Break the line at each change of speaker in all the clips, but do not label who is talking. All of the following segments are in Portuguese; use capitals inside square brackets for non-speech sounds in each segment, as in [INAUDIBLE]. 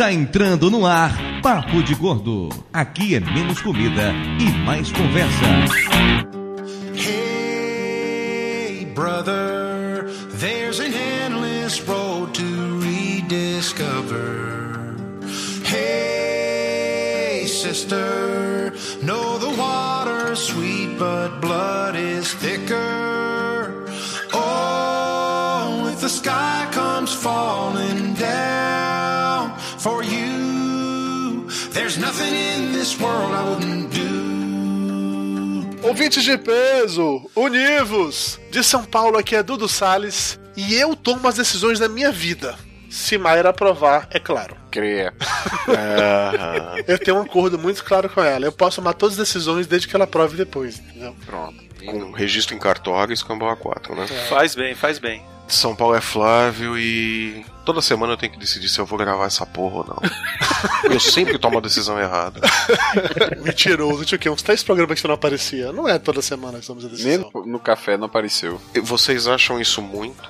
Está entrando no ar Papo de Gordo. Aqui é menos comida e mais conversa.
Hey, brother, there's an endless road to rediscover. Hey, sister, know the water's sweet, but blood
Ouvintes de peso, univos! De São Paulo aqui é Dudu Salles e eu tomo as decisões da minha vida. Se Mayra aprovar, é claro.
Creia. [LAUGHS]
Eu tenho um acordo muito claro com ela. Eu posso tomar todas as decisões desde que ela aprove depois, entendeu?
Pronto. Com registro em cartório e escambau A4, né?
Faz bem, faz bem.
São Paulo é Flávio e toda semana eu tenho que decidir se eu vou gravar essa porra ou não. [LAUGHS] eu sempre tomo a decisão errada. [LAUGHS]
Mentiroso, tinha o quê? Uns três programas que você não aparecia. Não é toda semana que tomamos a
Nem
decisão.
no, no café não apareceu.
E Vocês acham isso muito?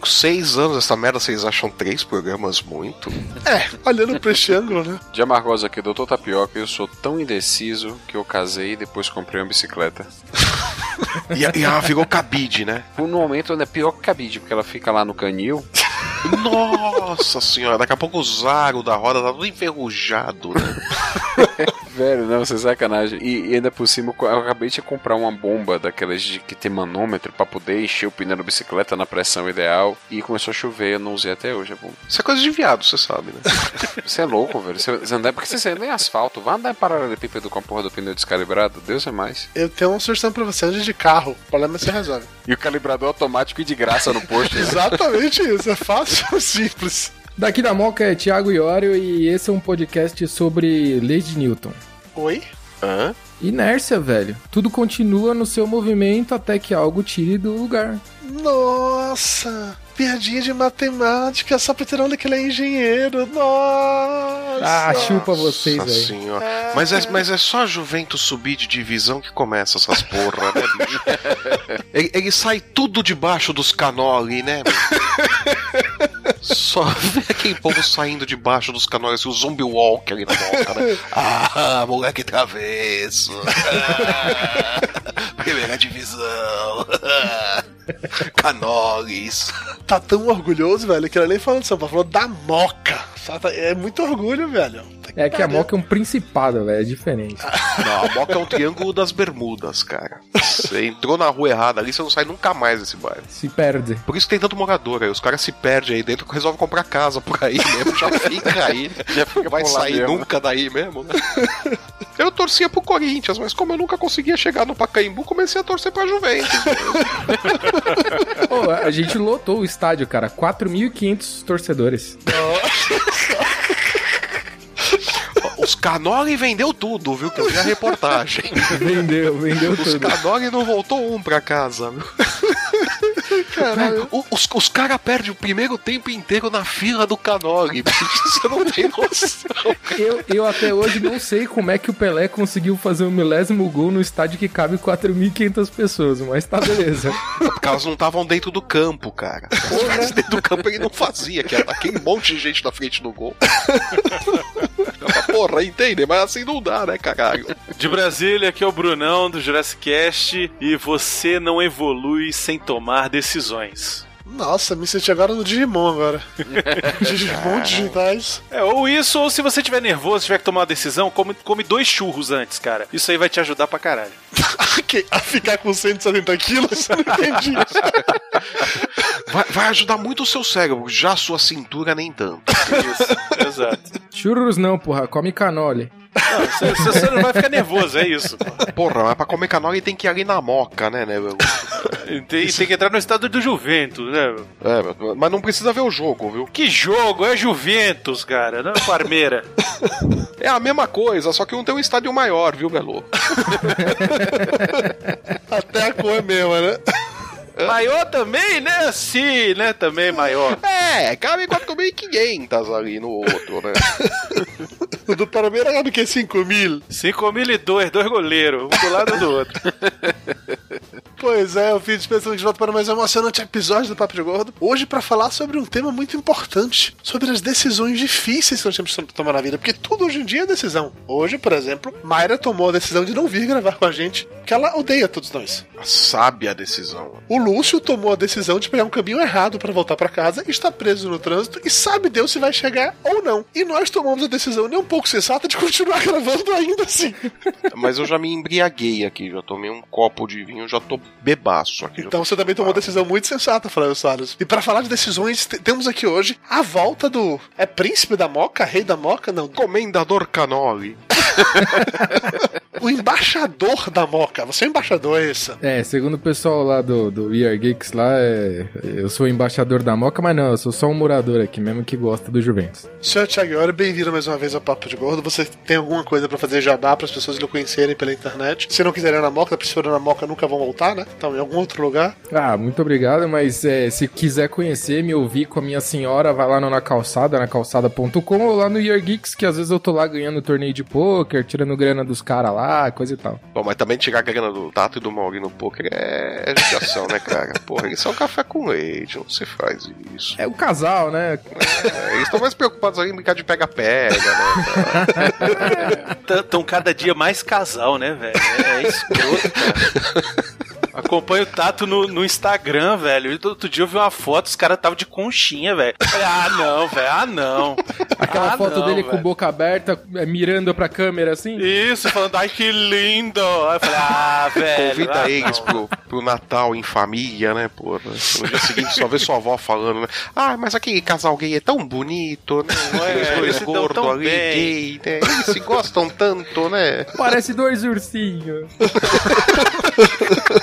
Com [LAUGHS] Seis anos essa merda, vocês acham três programas muito?
É, olhando pra este ângulo, né?
De Amargosa aqui, doutor Tapioca, eu sou tão indeciso que eu casei e depois comprei uma bicicleta. [LAUGHS]
E, e ela virou cabide, né?
No momento é pior que cabide, porque ela fica lá no canil.
Nossa senhora, daqui a pouco o zaro da roda tá tudo enferrujado, né? [LAUGHS] [LAUGHS]
Velho, não, você é sacanagem. E, e ainda por cima, eu acabei de comprar uma bomba daquelas de que tem manômetro pra poder encher o pneu da bicicleta na pressão ideal. E começou a chover, eu não usei até hoje a bomba.
Isso é coisa de viado, você sabe, né? [LAUGHS]
Você é louco, velho. Você, você anda, porque você anda em asfalto. Vai andar em paralelepípedo com a porra do pneu descalibrado? Deus é mais.
Eu tenho uma sugestão pra você, ande de carro. O problema você resolve.
E o calibrador automático e de graça no posto. né? [LAUGHS]
Exatamente isso, é fácil, simples.
Daqui da Moca é Thiago Iório e esse é um podcast sobre leis de Newton.
Oi?
Hã?
Inércia, velho. Tudo continua no seu movimento até que algo tire do lugar.
Nossa! Piadinha de matemática, só pra ter onda que ele é engenheiro. Nossa!
Ah, chupa vocês
Nossa
aí.
senhora. Mas é, mas é só a Juventus subir de divisão que começa essas porra, né, bicho? [LAUGHS] ele, ele sai tudo debaixo dos canoli, né? [LAUGHS] Só vê [LAUGHS] aquele povo saindo debaixo dos canoli, assim, o zombie walk ali na boca, né? [LAUGHS] Ah, moleque travesso. Ah, [LAUGHS] primeira divisão. Canolis.
Tá tão orgulhoso, velho, que ele nem falou de São Paulo, falou da moca. É muito orgulho, velho.
É que a Moca é um principado, velho. É diferente. [LAUGHS]
Não, a Moca é um triângulo das bermudas, cara. Você entrou na rua errada ali, você não sai nunca mais desse bairro.
Se perde.
Por isso que tem tanto morador aí. Os caras se perdem aí dentro, resolvem comprar casa por aí mesmo, já fica aí. [LAUGHS] Já fica vai sair
mesmo.
nunca daí mesmo, né? Eu torcia pro Corinthians, mas como eu nunca conseguia chegar no Pacaembu, comecei a torcer pra Juventus.
Pô, [LAUGHS] a gente lotou o estádio, cara. 4.500 torcedores.
Os Canoli vendeu tudo, viu? Que eu vi a reportagem.
Vendeu, vendeu
Os
tudo.
Canoli não voltou um pra casa, viu? Velho, o- os, os caras perdem o primeiro tempo inteiro na fila do [LAUGHS] bicho, Você não tem noção.
Eu, eu até hoje não sei como é que o Pelé conseguiu fazer o milésimo gol no estádio que cabe 4.500 pessoas, mas tá beleza.
Porque elas não estavam dentro do campo, cara. Tivesse dentro do campo ele não fazia, que era aquele monte de gente na frente do gol. [LAUGHS] Porra, entende? Mas assim não dá, né, caralho?
De Brasília, aqui é o Brunão do Jurassic Cast e você não evolui sem tomar decisões.
Nossa, me senti agora no Digimon agora. [LAUGHS] Digimon digitais.
É, ou isso, ou se você tiver nervoso, tiver que tomar uma decisão, come, come dois churros antes, cara. Isso aí vai te ajudar pra caralho. [LAUGHS]
A ficar com 170 quilos? Eu não entendi. [LAUGHS]
Vai, vai ajudar muito o seu cérebro, já a sua cintura nem tanto.
Isso, exato.
Churros não, porra. Come canole.
Não, você, você não vai ficar nervoso, é isso.
Porra, mas pra comer canoli tem que ir ali na moca, né, né? meu?
Tem, tem que entrar no estado do Juventus, né?
É, mas não precisa ver o jogo, viu?
Que jogo? É Juventus, cara, não é Parmeira. [LAUGHS]
É a mesma coisa, só que um tem um estádio maior, viu, Belo? [LAUGHS]
Até a cor é mesma, né? [LAUGHS]
Maior também, né? Sim, né? Também maior.
É, cabe 4.500 ali no outro, né?
O do Palmeiras é do que 5 mil.
5 mil e dois, dois goleiros, um do lado do outro.
Pois é, eu fiz pensando de volta para mais um emocionante episódio do Papo de Gordo. Hoje para falar sobre um tema muito importante, sobre as decisões difíceis que nós temos que tomar na vida, porque tudo hoje em dia é decisão. Hoje, por exemplo, Mayra tomou a decisão de não vir gravar com a gente, porque ela odeia todos nós.
A sábia decisão.
O Lúcio tomou a decisão de pegar um caminho errado para voltar para casa, está preso no trânsito e sabe Deus se vai chegar ou não. E nós tomamos a decisão nem um pouco sensata de continuar [LAUGHS] gravando ainda assim.
Mas eu já me embriaguei aqui, já tomei um copo de vinho, já tô bebaço aqui.
Então você também tomou uma
chapado.
decisão muito sensata, Flávio Salles. E para falar de decisões, te- temos aqui hoje a volta do. É príncipe da Moca? Rei da Moca? Não.
Comendador Canoli. [LAUGHS]
O embaixador da Moca. Você é embaixador, é isso?
É, segundo o pessoal lá do, do We Are Geeks lá, é, eu sou o embaixador da Moca, mas não, eu sou só um morador aqui mesmo que gosta do Juventus.
Senhor Thiago Iori, bem-vindo mais uma vez ao Papo de Gordo. Você tem alguma coisa pra fazer jabá para as pessoas lhe conhecerem pela internet? Se não quiserem ir na Moca, se forem na Moca nunca vão voltar, né? Então, em algum outro lugar.
Ah, muito obrigado, mas é, se quiser conhecer, me ouvir com a minha senhora, vai lá no Na Calçada, na calçada.com ou lá no Year Geeks, que às vezes eu tô lá ganhando torneio de pôquer, tirando grana dos caras lá, coisa e tal.
Bom, mas também tirar a grana do Tato e do Mauri no poker é é judiação, né, cara? Porra, eles são café com leite, não se faz isso.
É o casal, né?
É, eles estão mais preocupados aí em brincar de pega-pega, né?
Estão [LAUGHS] cada dia mais casal, né, velho? É, é escroto, cara. Acompanho o Tato no, no Instagram, velho. E outro dia eu vi uma foto, os caras estavam de conchinha, velho. Falei, Ah, não, velho. Ah, não.
Aquela
Ah,
foto
não,
dele com
velho.
boca aberta, é, mirando pra câmera assim.
Isso, falando, ai que lindo. Aí eu falei, ah, [LAUGHS] velho.
Convida
ah,
eles pro, pro Natal em família, né, porra? No dia seguinte só vê sua avó falando, né? Ah, mas aquele casal gay é tão bonito, né? Os
É,
dois gordos
tão
ali,
bem.
gay, né? Eles se gostam tanto, né?
Parece dois ursinhos. [LAUGHS]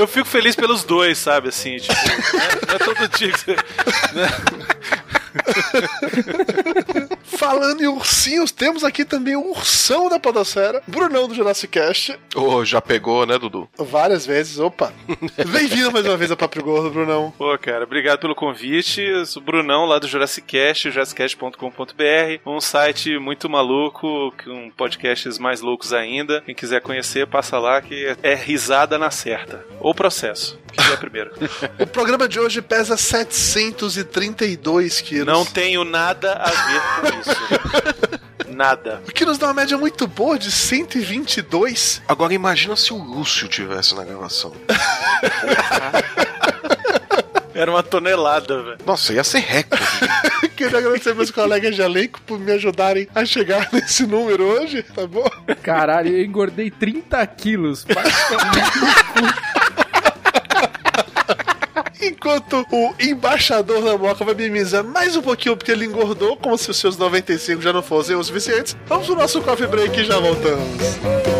Eu fico feliz pelos dois, sabe, assim, tipo, [LAUGHS] não é, não é todo dia que você... né? [LAUGHS] [LAUGHS]
Falando em ursinhos, temos aqui também o ursão da Podosfera, Brunão do Jurassic Cast.
Ô, já pegou, né, Dudu?
Várias vezes, opa. [LAUGHS] Bem-vindo mais uma vez ao Papo Gordo, Brunão.
Pô, cara, obrigado pelo convite. Eu sou o Brunão, lá do Jurassic Cast, jurassicast.com.br, um site muito maluco, com podcasts mais loucos ainda. Quem quiser conhecer, passa lá que é risada na certa. Ou processo, que quiser primeiro. [LAUGHS]
O programa de hoje pesa 732 quilos.
Não tenho nada a ver com isso. [LAUGHS] Nada.
O que nos dá uma média muito boa de 122.
Agora imagina se o Lúcio tivesse na gravação. [LAUGHS]
Era uma tonelada, velho.
Nossa, ia ser recorde. [LAUGHS]
Queria agradecer meus colegas de elenco por me ajudarem a chegar nesse número hoje, tá bom?
Caralho, eu engordei 30 quilos.
Enquanto o embaixador da Moca vai minimizar mais um pouquinho porque ele engordou, como se os seus 95 já não fossem o suficientes, vamos pro nosso coffee break e já voltamos.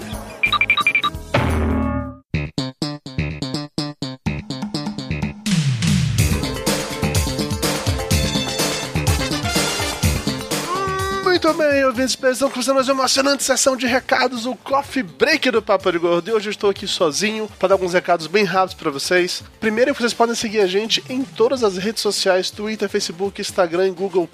Muito bem, ouvintes, estão começando mais uma emocionante sessão de recados, o Coffee Break do Papo de Gordo. E hoje eu estou aqui sozinho para dar alguns recados bem rápidos para vocês. Primeiro, vocês podem seguir a gente em todas as redes sociais: Twitter, Facebook, Instagram e Google.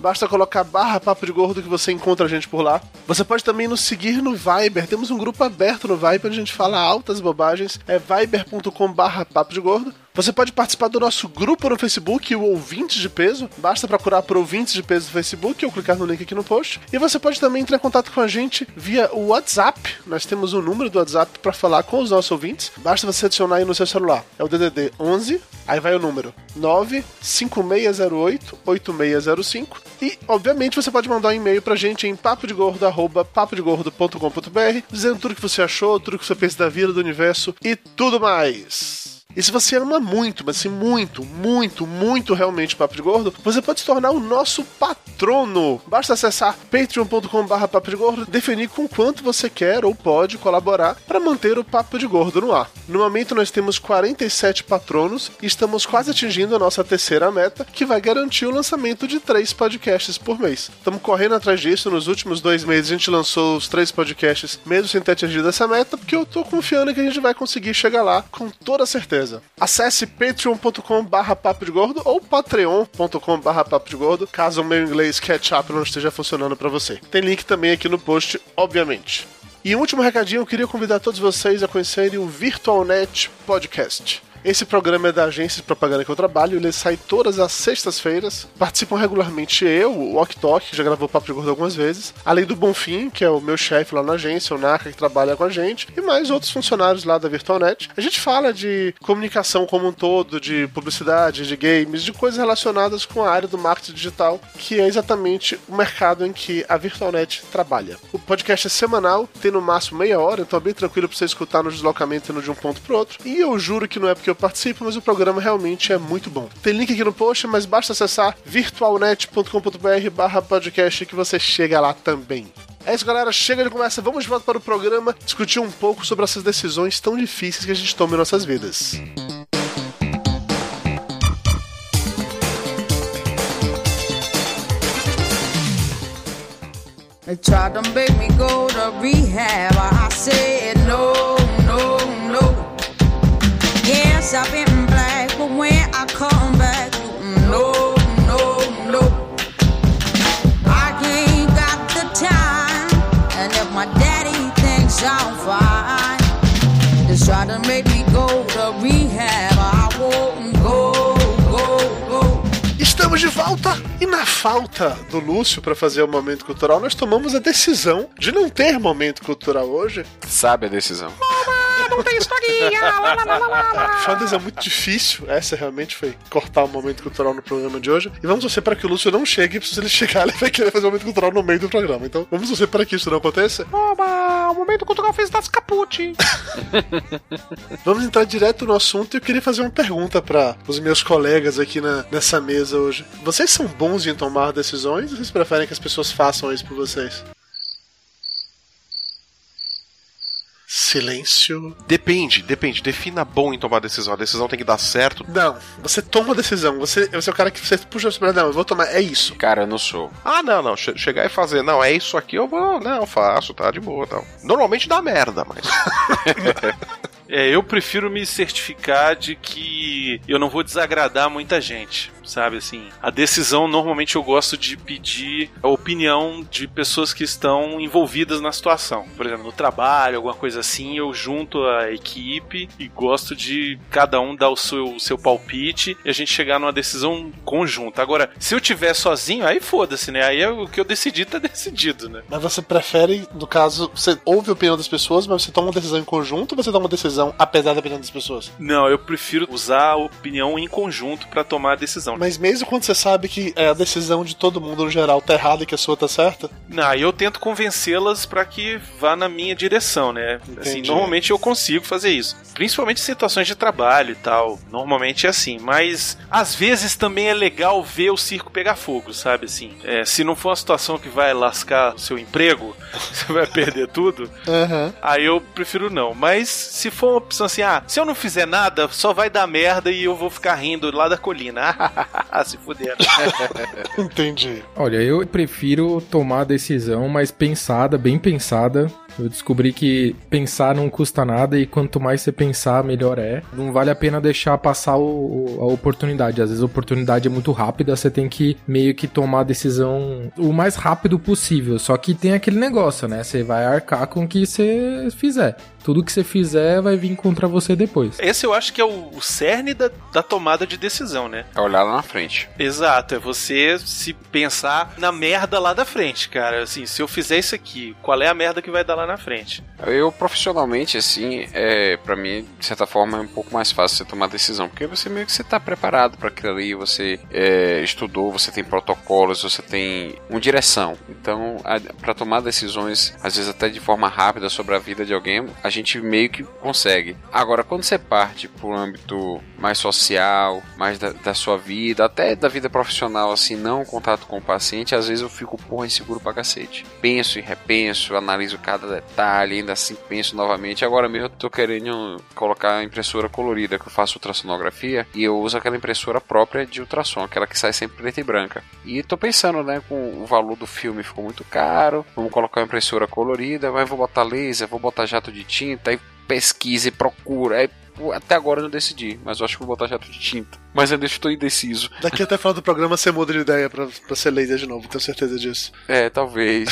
Basta colocar barra Papo de Gordo que você encontra a gente por lá. Você pode também nos seguir no Viber. Temos um grupo aberto no Viber a gente fala altas bobagens. É viber.com barra Papo de Gordo. Você pode participar do nosso grupo no Facebook, o Ouvintes de Peso. Basta procurar por Ouvintes de Peso no Facebook ou clicar no link aqui no post. E você pode também entrar em contato com a gente via o WhatsApp. Nós temos o um número do WhatsApp para falar com os nossos ouvintes. Basta você adicionar aí no seu celular. É o DDD 11, aí vai o número 95608-8605. E, obviamente, você pode mandar um e-mail pra gente em papodegordo.papodegordo.com.br dizendo tudo que você achou, tudo que você pensa da vida, do universo e tudo mais. E se você ama muito, mas assim, muito, muito, muito realmente Papo de Gordo, você pode se tornar o nosso patrono. Basta acessar patreon.com.br Papo definir com quanto você quer ou pode colaborar para manter o Papo de Gordo no ar. No momento nós temos 47 patronos e estamos quase atingindo a nossa terceira meta, que vai garantir o lançamento de três podcasts por mês. Estamos correndo atrás disso, nos últimos dois meses a gente lançou os três podcasts, mesmo sem ter atingido essa meta, porque eu tô confiando que a gente vai conseguir chegar lá com toda certeza. Acesse patreon.com barra papo de gordo ou patreon.com barra papo de gordo, caso o meu inglês catch-up não esteja funcionando para você. Tem link também aqui no post, obviamente. E um último recadinho, eu queria convidar todos vocês a conhecerem o VirtualNet Podcast. Esse programa é da agência de propaganda que eu trabalho, ele sai todas as sextas-feiras. Participam regularmente eu, o Ok Tok, que já gravou Papo de Gordo algumas vezes, além do Bonfim, que é o meu chefe lá na agência, o Naka, que trabalha com a gente, e mais outros funcionários lá da VirtualNet. A gente fala de comunicação como um todo, de publicidade, de games, de coisas relacionadas com a área do marketing digital, que é exatamente o mercado em que a VirtualNet trabalha. O podcast é semanal, tem no máximo meia hora, então é bem tranquilo pra você escutar no deslocamento indo de um ponto pro outro. E eu juro que não é porque eu participo, mas o programa realmente é muito bom. Tem link aqui no post, mas basta acessar virtualnet.com.br barra podcast que você chega lá também. É isso, galera. Chega de conversa. Vamos de volta para o programa discutir um pouco sobre essas decisões tão difíceis que a gente toma em nossas vidas.
They tried to make me go to rehab. I said no. Yes, I've been black, but when I come back, no, no, no. I ain't got the time, and if my daddy thinks I'm fine, they try to make me go to rehab. I won't go, go, go.
Estamos de volta! E na falta do Lúcio para fazer o momento cultural, nós tomamos a decisão de não ter momento cultural hoje.
Sabe a decisão.
Não tem historinha! Lá, lá, lá, uma decisão muito difícil. Essa realmente foi cortar o momento cultural no programa de hoje. E vamos torcer para que o Lúcio não chegue, porque se ele chegar, [LAUGHS] ele vai querer fazer o momento cultural no meio do programa. Então vamos torcer para que isso não aconteça. Oba! O momento cultural fez das caput! [LAUGHS] vamos entrar direto no assunto e eu queria fazer uma pergunta para os meus colegas aqui na, nessa mesa hoje. Vocês são bons em tomar decisões ou vocês preferem que as pessoas façam isso por vocês? Silêncio.
Depende, depende. Defina bom em tomar decisão. A decisão tem que dar certo.
Não, você toma a decisão. Você, você é o cara que você puxa pra não, eu vou tomar. É isso.
Cara, eu não sou.
Ah, não, não. Che chegar e fazer, não, é isso aqui, eu vou. Não, eu faço, tá de boa tal. Normalmente dá merda, mas. [LAUGHS]
É, eu prefiro me certificar de que eu não vou desagradar muita gente, sabe assim. A decisão normalmente eu gosto de pedir a opinião de pessoas que estão envolvidas na situação. Por exemplo, no trabalho, alguma coisa assim, eu junto a equipe e gosto de cada um dar o seu, o seu palpite e a gente chegar numa decisão conjunta. Agora, se eu tiver sozinho, aí foda-se, né? Aí é o que eu decidi tá decidido, né?
Mas você prefere, no caso, você ouve a opinião das pessoas, mas você toma uma decisão em conjunto ou você dá uma decisão apesar da opinião das pessoas?
Não, eu prefiro usar a opinião em conjunto para tomar a decisão.
Mas mesmo quando você sabe que é a decisão de todo mundo no geral tá errada e que a sua tá certa?
Não, eu tento convencê-las para que vá na minha direção, né? Assim, normalmente eu consigo fazer isso. Principalmente em situações de trabalho e tal. Normalmente é assim. Mas às vezes também é legal ver o circo pegar fogo, sabe? Assim, é, se não for uma situação que vai lascar o seu emprego, [LAUGHS] você vai perder tudo.
Uhum.
Aí eu prefiro não. Mas se for uma opção assim, ah, se eu não fizer nada, só vai dar merda e eu vou ficar rindo lá da colina. [LAUGHS] Ah, [LAUGHS] se fuder.
Entendi.
Olha, eu prefiro tomar a decisão mais pensada, bem pensada, Eu descobri que pensar não custa nada e quanto mais você pensar, melhor é. Não vale a pena deixar passar o, o- a oportunidade. Às vezes a oportunidade é muito rápida, você tem que meio que tomar a decisão o mais rápido possível. Só que tem aquele negócio, né? Você vai arcar com o que você fizer. Tudo que você fizer vai vir contra você depois.
Esse eu acho que é o, o cerne da, da tomada de decisão, né?
É olhar lá na frente.
Exato, é você se pensar na merda lá da frente, cara. Assim, se eu fizer isso aqui, qual é a merda que vai dar lá na frente?
Eu, profissionalmente, assim, é, para mim, de certa forma, é um pouco mais fácil você tomar decisão, porque você meio que você tá preparado para aquilo ali, você é, estudou, você tem protocolos, você tem uma direção. Então, para tomar decisões, às vezes até de forma rápida sobre a vida de alguém, a gente meio que consegue. Agora, quando você parte para âmbito mais social, mais da, da sua vida, até da vida profissional, assim, não contato com o paciente, às vezes eu fico, porra, inseguro pra cacete. Penso e repenso, analiso cada detalhe, ainda assim penso novamente. Agora mesmo eu tô querendo colocar a impressora colorida, que eu faço ultrassonografia, e eu uso aquela impressora própria de ultrassom, aquela que sai sempre preta e branca. E tô pensando, né, com o valor do filme ficou muito caro, vamos colocar uma impressora colorida, mas vou botar laser, vou botar jato de tinta, aí pesquisa e procura, aí até agora eu não decidi, mas eu acho que vou botar jato de tinta. Mas ainda estou indeciso.
Daqui até final do programa você muda de ideia pra, pra ser laser de novo, tenho certeza disso.
É, talvez.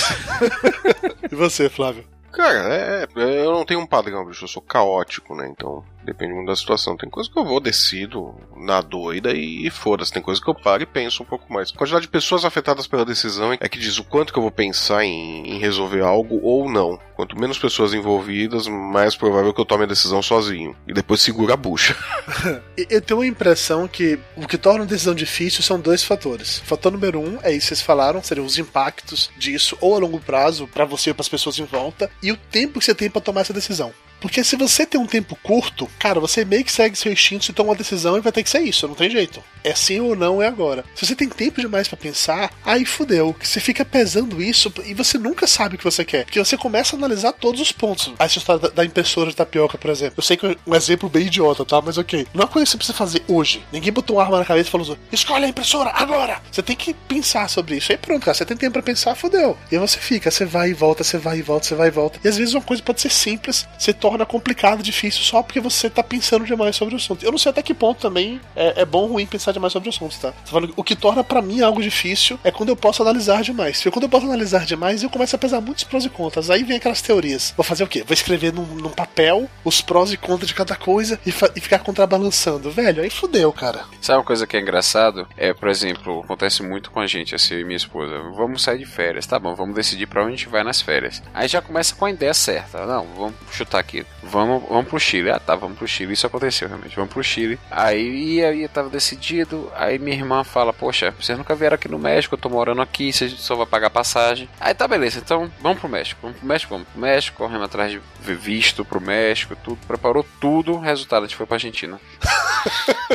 [LAUGHS]
e você, Flávio?
Cara, é, é, eu não tenho um padrão, bicho. Eu sou caótico, né? Então, depende muito da situação. Tem coisa que eu vou, decido na doida e, e foda-se. Tem coisa que eu paro e penso um pouco mais. A quantidade de pessoas afetadas pela decisão é que diz o quanto que eu vou pensar em, em resolver algo ou não. Quanto menos pessoas envolvidas, mais provável que eu tome a decisão sozinho. E depois segura a bucha. [LAUGHS]
eu tenho a impressão que o que torna a decisão difícil são dois fatores. O fator número um é isso que vocês falaram, seriam os impactos disso, ou a longo prazo, para você ou para as pessoas em volta, e o tempo que você tem para tomar essa decisão. Porque se você tem um tempo curto, cara, você meio que segue seu instinto e toma uma decisão e vai ter que ser isso, não tem jeito. É sim ou não, é agora. Se você tem tempo demais para pensar, aí fudeu. Você fica pesando isso e você nunca sabe o que você quer. Porque você começa a analisar todos os pontos. Essa história da impressora de tapioca, por exemplo. Eu sei que é um exemplo bem idiota, tá? Mas ok. Não é coisa que você precisa fazer hoje. Ninguém botou uma arma na cabeça e falou assim: escolhe a impressora agora! Você tem que pensar sobre isso. Aí pronto, cara. Você tem tempo para pensar, fudeu. E aí você fica, você vai e volta, você vai e volta, você vai e volta. E às vezes uma coisa pode ser simples, você torna complicado, difícil, só porque você tá pensando demais sobre o assunto. Eu não sei até que ponto também é, é bom ou ruim pensar demais sobre o assunto, tá? O que torna para mim algo difícil é quando eu posso analisar demais. Porque quando eu posso analisar demais, eu começo a pesar muitos prós e contras. Aí vem aquelas teorias. Vou fazer o quê? Vou escrever num, num papel os prós e contras de cada coisa e, e ficar contrabalançando. Velho, aí fudeu, cara.
Sabe uma coisa que é engraçado? É, por exemplo, acontece muito com a gente, assim, e minha esposa. Vamos sair de férias, tá bom, vamos decidir pra onde a gente vai nas férias. Aí já começa com a ideia certa. Não, vamos chutar aqui. Vamos, vamos pro Chile. Ah, tá, vamos pro Chile. Isso aconteceu realmente. Vamos pro Chile. Aí, e aí tava decidido. Aí minha irmã fala: Poxa, vocês nunca vieram aqui no México, eu tô morando aqui, vocês só vai pagar passagem. Aí tá beleza, então vamos pro México. Vamos pro México, vamos pro México, corremos atrás de visto pro México, tudo, preparou tudo. Resultado, a gente foi pra Argentina.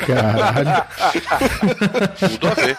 Caralho. [LAUGHS]
tudo a ver.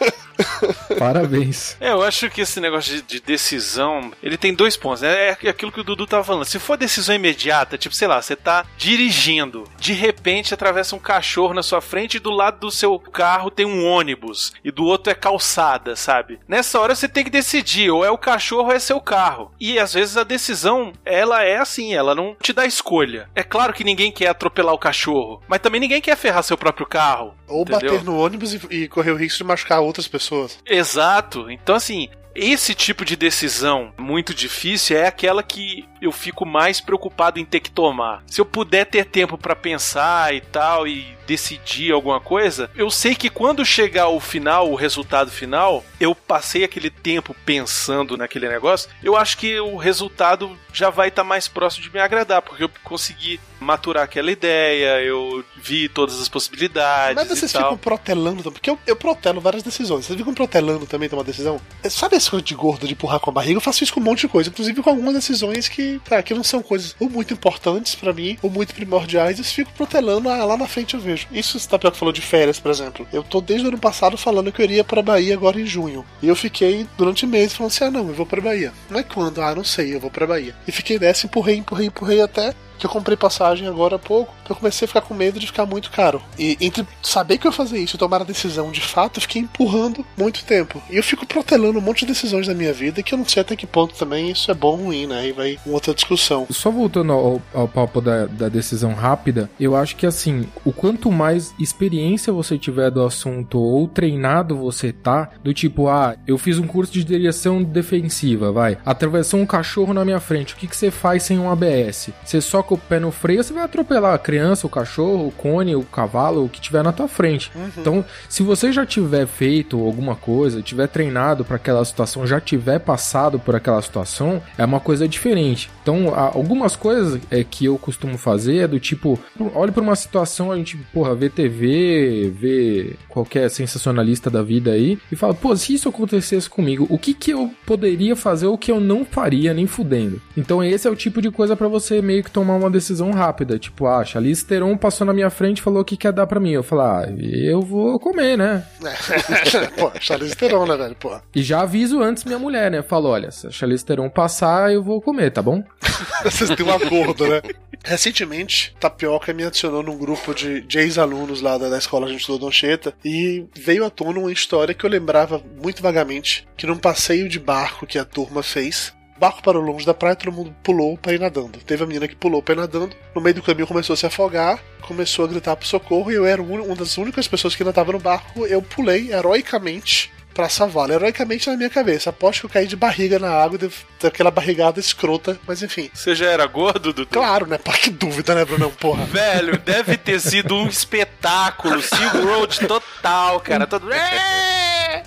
Parabéns. [LAUGHS]
É, eu acho que esse negócio de, de, decisão, ele tem dois pontos, né? É aquilo que o Dudu tava falando. Se for decisão imediata, tipo, sei lá, você tá dirigindo, de repente atravessa um cachorro na sua frente e do lado do seu carro tem um ônibus e do outro é calçada, sabe? Nessa hora você tem que decidir, ou é o cachorro ou é seu carro. E às vezes a decisão, ela é assim, ela não te dá escolha. É claro que ninguém quer atropelar o cachorro, mas também ninguém quer ferrar seu próprio carro.
Ou entendeu? bater no ônibus e, e correr o risco de machucar outras pessoas.
Exato. Então, assim, esse tipo de decisão muito difícil é aquela que eu fico mais preocupado em ter que tomar. Se eu puder ter tempo para pensar e tal e decidir alguma coisa, eu sei que quando chegar o final, o resultado final, eu passei aquele tempo pensando naquele negócio, eu acho que o resultado já vai estar tá mais próximo de me agradar, porque eu consegui maturar aquela ideia, eu vi todas as possibilidades.
Mas vocês ficam protelando, porque eu, eu protelo várias decisões. Vocês ficam protelando também tomar decisão? Sabe essa coisa de gordo, de empurrar com a barriga? Eu faço isso com um monte de coisa, inclusive com algumas decisões que, que não são coisas ou muito importantes para mim, ou muito primordiais, eu fico protelando, ah, lá na frente eu vejo. Isso o Tapioca falou de férias, por exemplo. Eu tô desde o ano passado falando que eu iria pra Bahia agora em junho. E eu fiquei durante meses falando assim: ah, não, eu vou pra Bahia. Não é quando? Ah, não sei, eu vou pra Bahia. E fiquei nessa, empurrei, empurrei, empurrei até que eu comprei passagem agora há pouco, eu comecei a ficar com medo de ficar muito caro. E entre saber que eu ia fazer isso e tomar a decisão de fato, eu fiquei empurrando muito tempo. E eu fico protelando um monte de decisões da minha vida que eu não sei até que ponto também isso é bom ou ruim, né? Aí vai uma outra discussão.
Só voltando ao, ao papo da, da decisão rápida, eu acho que assim, o quanto mais experiência você tiver do assunto ou treinado você tá, do tipo, ah, eu fiz um curso de direção defensiva, vai, atravessou um cachorro na minha frente, o que, que você faz sem um ABS? Você soca o pé no freio, você vai atropelar a criança, o cachorro, o cone, o cavalo, o que tiver na tua frente. Então, se você já tiver feito alguma coisa, tiver treinado para aquela situação, já tiver passado por aquela situação, é uma coisa diferente. Então, algumas coisas é, que eu costumo fazer é do tipo, olhe para uma situação, a gente, porra, vê TV, vê qualquer sensacionalista da vida aí e fala, pô, se isso acontecesse comigo, o que que eu poderia fazer ou que eu não faria nem fudendo? Então, esse é o tipo de coisa para você meio que tomar uma decisão rápida, tipo, ah, Charlize Theron passou na minha frente e falou o que quer dar para mim. Eu falar, ah, eu vou comer, né? [LAUGHS]
Pô, Charlize Theron, né, velho? Pô.
E já aviso antes minha mulher, né? Falo, olha, se a Charlize Theron passar, eu vou comer, tá bom? [LAUGHS]
Vocês têm um acordo, né? Recentemente, Tapioca me adicionou num grupo de, de ex-alunos lá da, da escola a gente estudou Doncheta e veio à tona uma história que eu lembrava muito vagamente, que num passeio de barco que a turma fez, barco parou longe da praia, todo mundo pulou pra ir nadando. Teve a menina que pulou pra ir nadando, no meio do caminho começou a se afogar, começou a gritar pro socorro e eu era um- uma das únicas pessoas que ainda tava no barco. Eu pulei heroicamente pra salvá-la. Heroicamente na minha cabeça. Aposto que eu caí de barriga na água, daquela barrigada escrota, mas enfim.
Você já era gordo, Dudu?
Claro, né? Pá, que dúvida, né, Brunão? Porra. [LAUGHS]
Velho, deve ter sido um espetáculo. Road total, cara. Todo...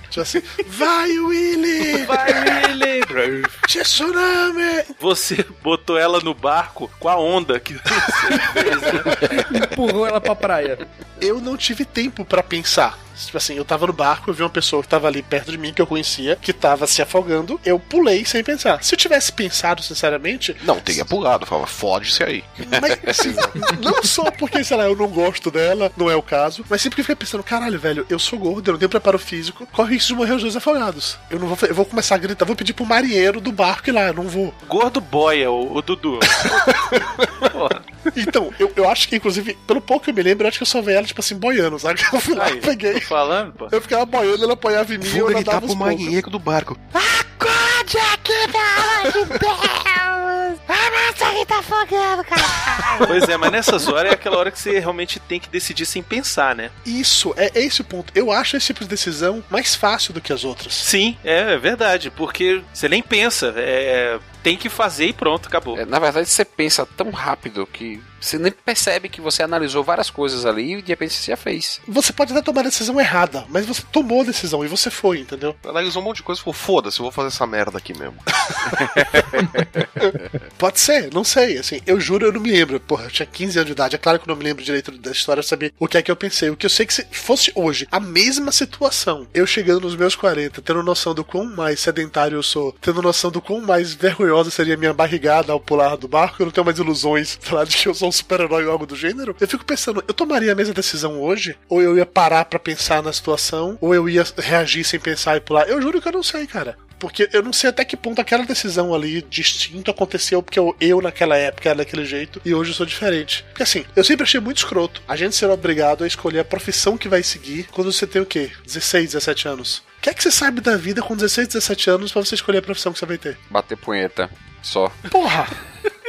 Tipo assim, vai, Willy!
Vai, Willy!
Tsunami!
Você botou ela no barco com a onda que você fez, né?
Empurrou ela pra praia.
Eu não tive tempo pra pensar. Tipo assim, eu tava no barco, eu vi uma pessoa que tava ali perto de mim, que eu conhecia, que tava se afogando. Eu pulei sem pensar. Se eu tivesse pensado, sinceramente,
Não, teria pulado. Falava, fode-se aí.
Mas, [LAUGHS] assim, não só porque, sei lá, eu não gosto dela, não é o caso, mas sempre que eu fiquei pensando, caralho, velho, eu sou gordo, eu não tenho preparo físico, corre o risco de morrer os dois afogados. Eu não vou, eu vou começar a gritar, vou pedir pro marinheiro do barco ir lá, eu não vou.
Gordo boia, o, o Dudu. [LAUGHS] Porra.
Então, eu, eu acho que, inclusive, pelo pouco que eu me lembro, eu acho que eu só vi ela, tipo assim, boiando, sabe? [LAUGHS] Eu fui lá,
Aí,
peguei.
tô falando, pô.
Eu ficava boiando, ela apoiava em mim e eu
Vou gritar
os
pro marinheiro do barco.
Acorde aqui, pelo amor de Deus! Ah, mas aí tá afogando, cara!
Pois é, mas nessas horas é aquela hora que você realmente tem que decidir sem pensar, né?
Isso, é, é esse o ponto. Eu acho esse tipo de decisão mais fácil do que as outras.
Sim, é, é verdade, porque você nem pensa, é, tem que fazer e pronto, acabou.
É, na verdade, você pensa tão rápido que você nem percebe que você analisou várias coisas ali e de repente você já fez.
Você pode até tomar a decisão errada, mas você tomou a decisão e você foi, entendeu?
Analisou um monte de coisa e falou, foda-se, eu vou fazer essa merda aqui mesmo. [LAUGHS]
Pode ser, não sei. Assim, eu juro, eu não me lembro. Porra, eu tinha 15 anos de idade. É claro que eu não me lembro direito da história, saber o que é que eu pensei. O que eu sei é que se fosse hoje a mesma situação, eu chegando nos meus 40, tendo noção do quão mais sedentário eu sou, tendo noção do quão mais vergonhosa seria a minha barrigada ao pular do barco, eu não tenho mais ilusões, [LAUGHS] sei lá, de que eu sou um super-herói ou algo do gênero. Eu fico pensando, eu tomaria a mesma decisão hoje? Ou eu ia parar pra pensar na situação? Ou eu ia reagir sem pensar e pular? Eu juro que eu não sei, cara. Porque eu não sei até que ponto aquela decisão ali distinto aconteceu porque eu, eu naquela época era daquele jeito e hoje eu sou diferente. Porque assim, eu sempre achei muito escroto a gente ser obrigado a escolher a profissão que vai seguir quando você tem o quê? 16, 17 anos. O que é que você sabe da vida com 16, 17 anos pra você escolher a profissão que você vai ter?
Bater punheta. Só.
Porra!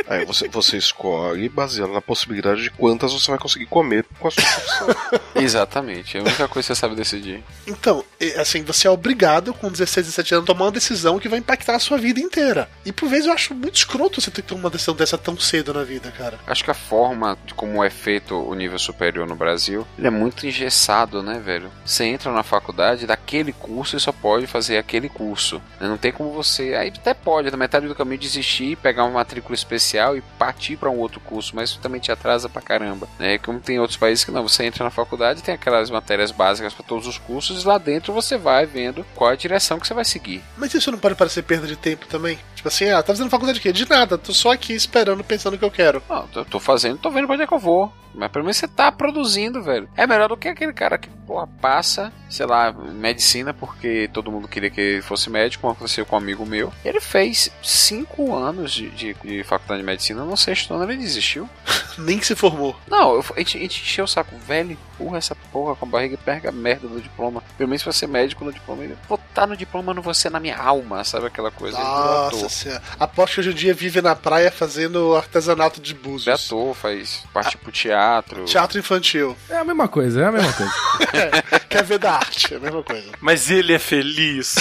Aí você, você escolhe baseado na possibilidade de quantas você vai conseguir comer com a sua profissão. [LAUGHS]
Exatamente. É a única coisa que você sabe decidir.
Então, assim, você é obrigado com 16, 17 anos a tomar uma decisão que vai impactar a sua vida inteira. E por vezes eu acho muito escroto você ter que tomar uma decisão dessa tão cedo na vida, cara.
Acho que a forma de como é feito o nível superior no Brasil, ele é muito engessado, né, velho? Você entra na faculdade daquele curso e só pode fazer aquele curso. né? Não tem como você. Aí até pode, na metade do caminho, desistir, pegar uma matrícula especial e partir para um outro curso, mas isso também te atrasa pra caramba. Né? Como tem outros países que não, você entra na faculdade, tem aquelas matérias básicas para todos os cursos, e lá dentro você vai vendo qual é a direção que você vai seguir.
Mas isso não pode parecer perda de tempo também? Tipo assim, ah, tá fazendo faculdade de quê? De nada, tô só aqui esperando, pensando o que eu quero.
Não, eu tô fazendo, tô vendo pra onde é que eu vou. Mas pelo menos você tá produzindo, velho. É melhor do que aquele cara que porra, passa, sei lá, medicina, porque todo mundo queria que ele fosse médico, como aconteceu com um amigo meu. Ele fez cinco anos de, de, de faculdade de medicina, no sexto ano ele desistiu. [LAUGHS]
Nem que se formou.
Não, eu, a, gente, a gente encheu o saco, velho, porra, essa porra com a barriga pega a merda do diploma. Pelo menos se você é médico no diploma, ele botar no diploma no você na minha alma, sabe aquela coisa?
Nossa senhora. Aposto que hoje em dia vive na praia fazendo artesanato de búzios.
É ator, faz parte pro teatro.
Teatro infantil.
É a mesma coisa, é a mesma coisa. [LAUGHS]
Quer ver da arte, é a mesma coisa.
Mas ele é feliz.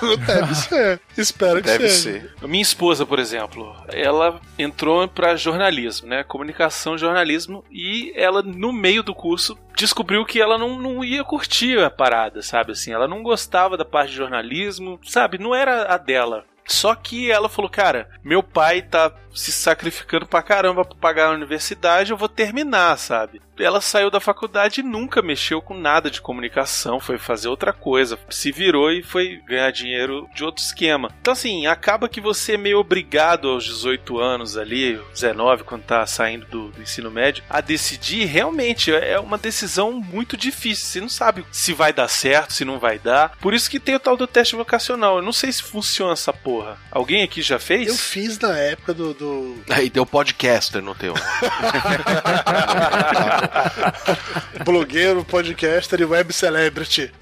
[LAUGHS]
Deve ser. Espero que
Deve
seja.
ser.
Minha esposa, por exemplo, ela entrou pra jornalismo, né? Comunicação, jornalismo, e ela, no meio do curso, descobriu que ela não, não ia curtir a parada, sabe? Assim, ela não gostava da parte de jornalismo, sabe? Não era a dela. Só que ela falou, cara, meu pai tá se sacrificando pra caramba pra pagar a universidade, eu vou terminar, sabe? Ela saiu da faculdade e nunca mexeu com nada de comunicação, foi fazer outra coisa, se virou e foi ganhar dinheiro de outro esquema. Então, assim, acaba que você é meio obrigado aos 18 anos ali, 19, quando tá saindo do, do ensino médio, a decidir. Realmente é uma decisão muito difícil. Você não sabe se vai dar certo, se não vai dar. Por isso que tem o tal do teste vocacional. Eu não sei se funciona essa porra. Alguém aqui já fez?
Eu fiz na época do. Do...
Aí deu podcaster no teu. [LAUGHS]
Blogueiro, podcaster e web celebrity.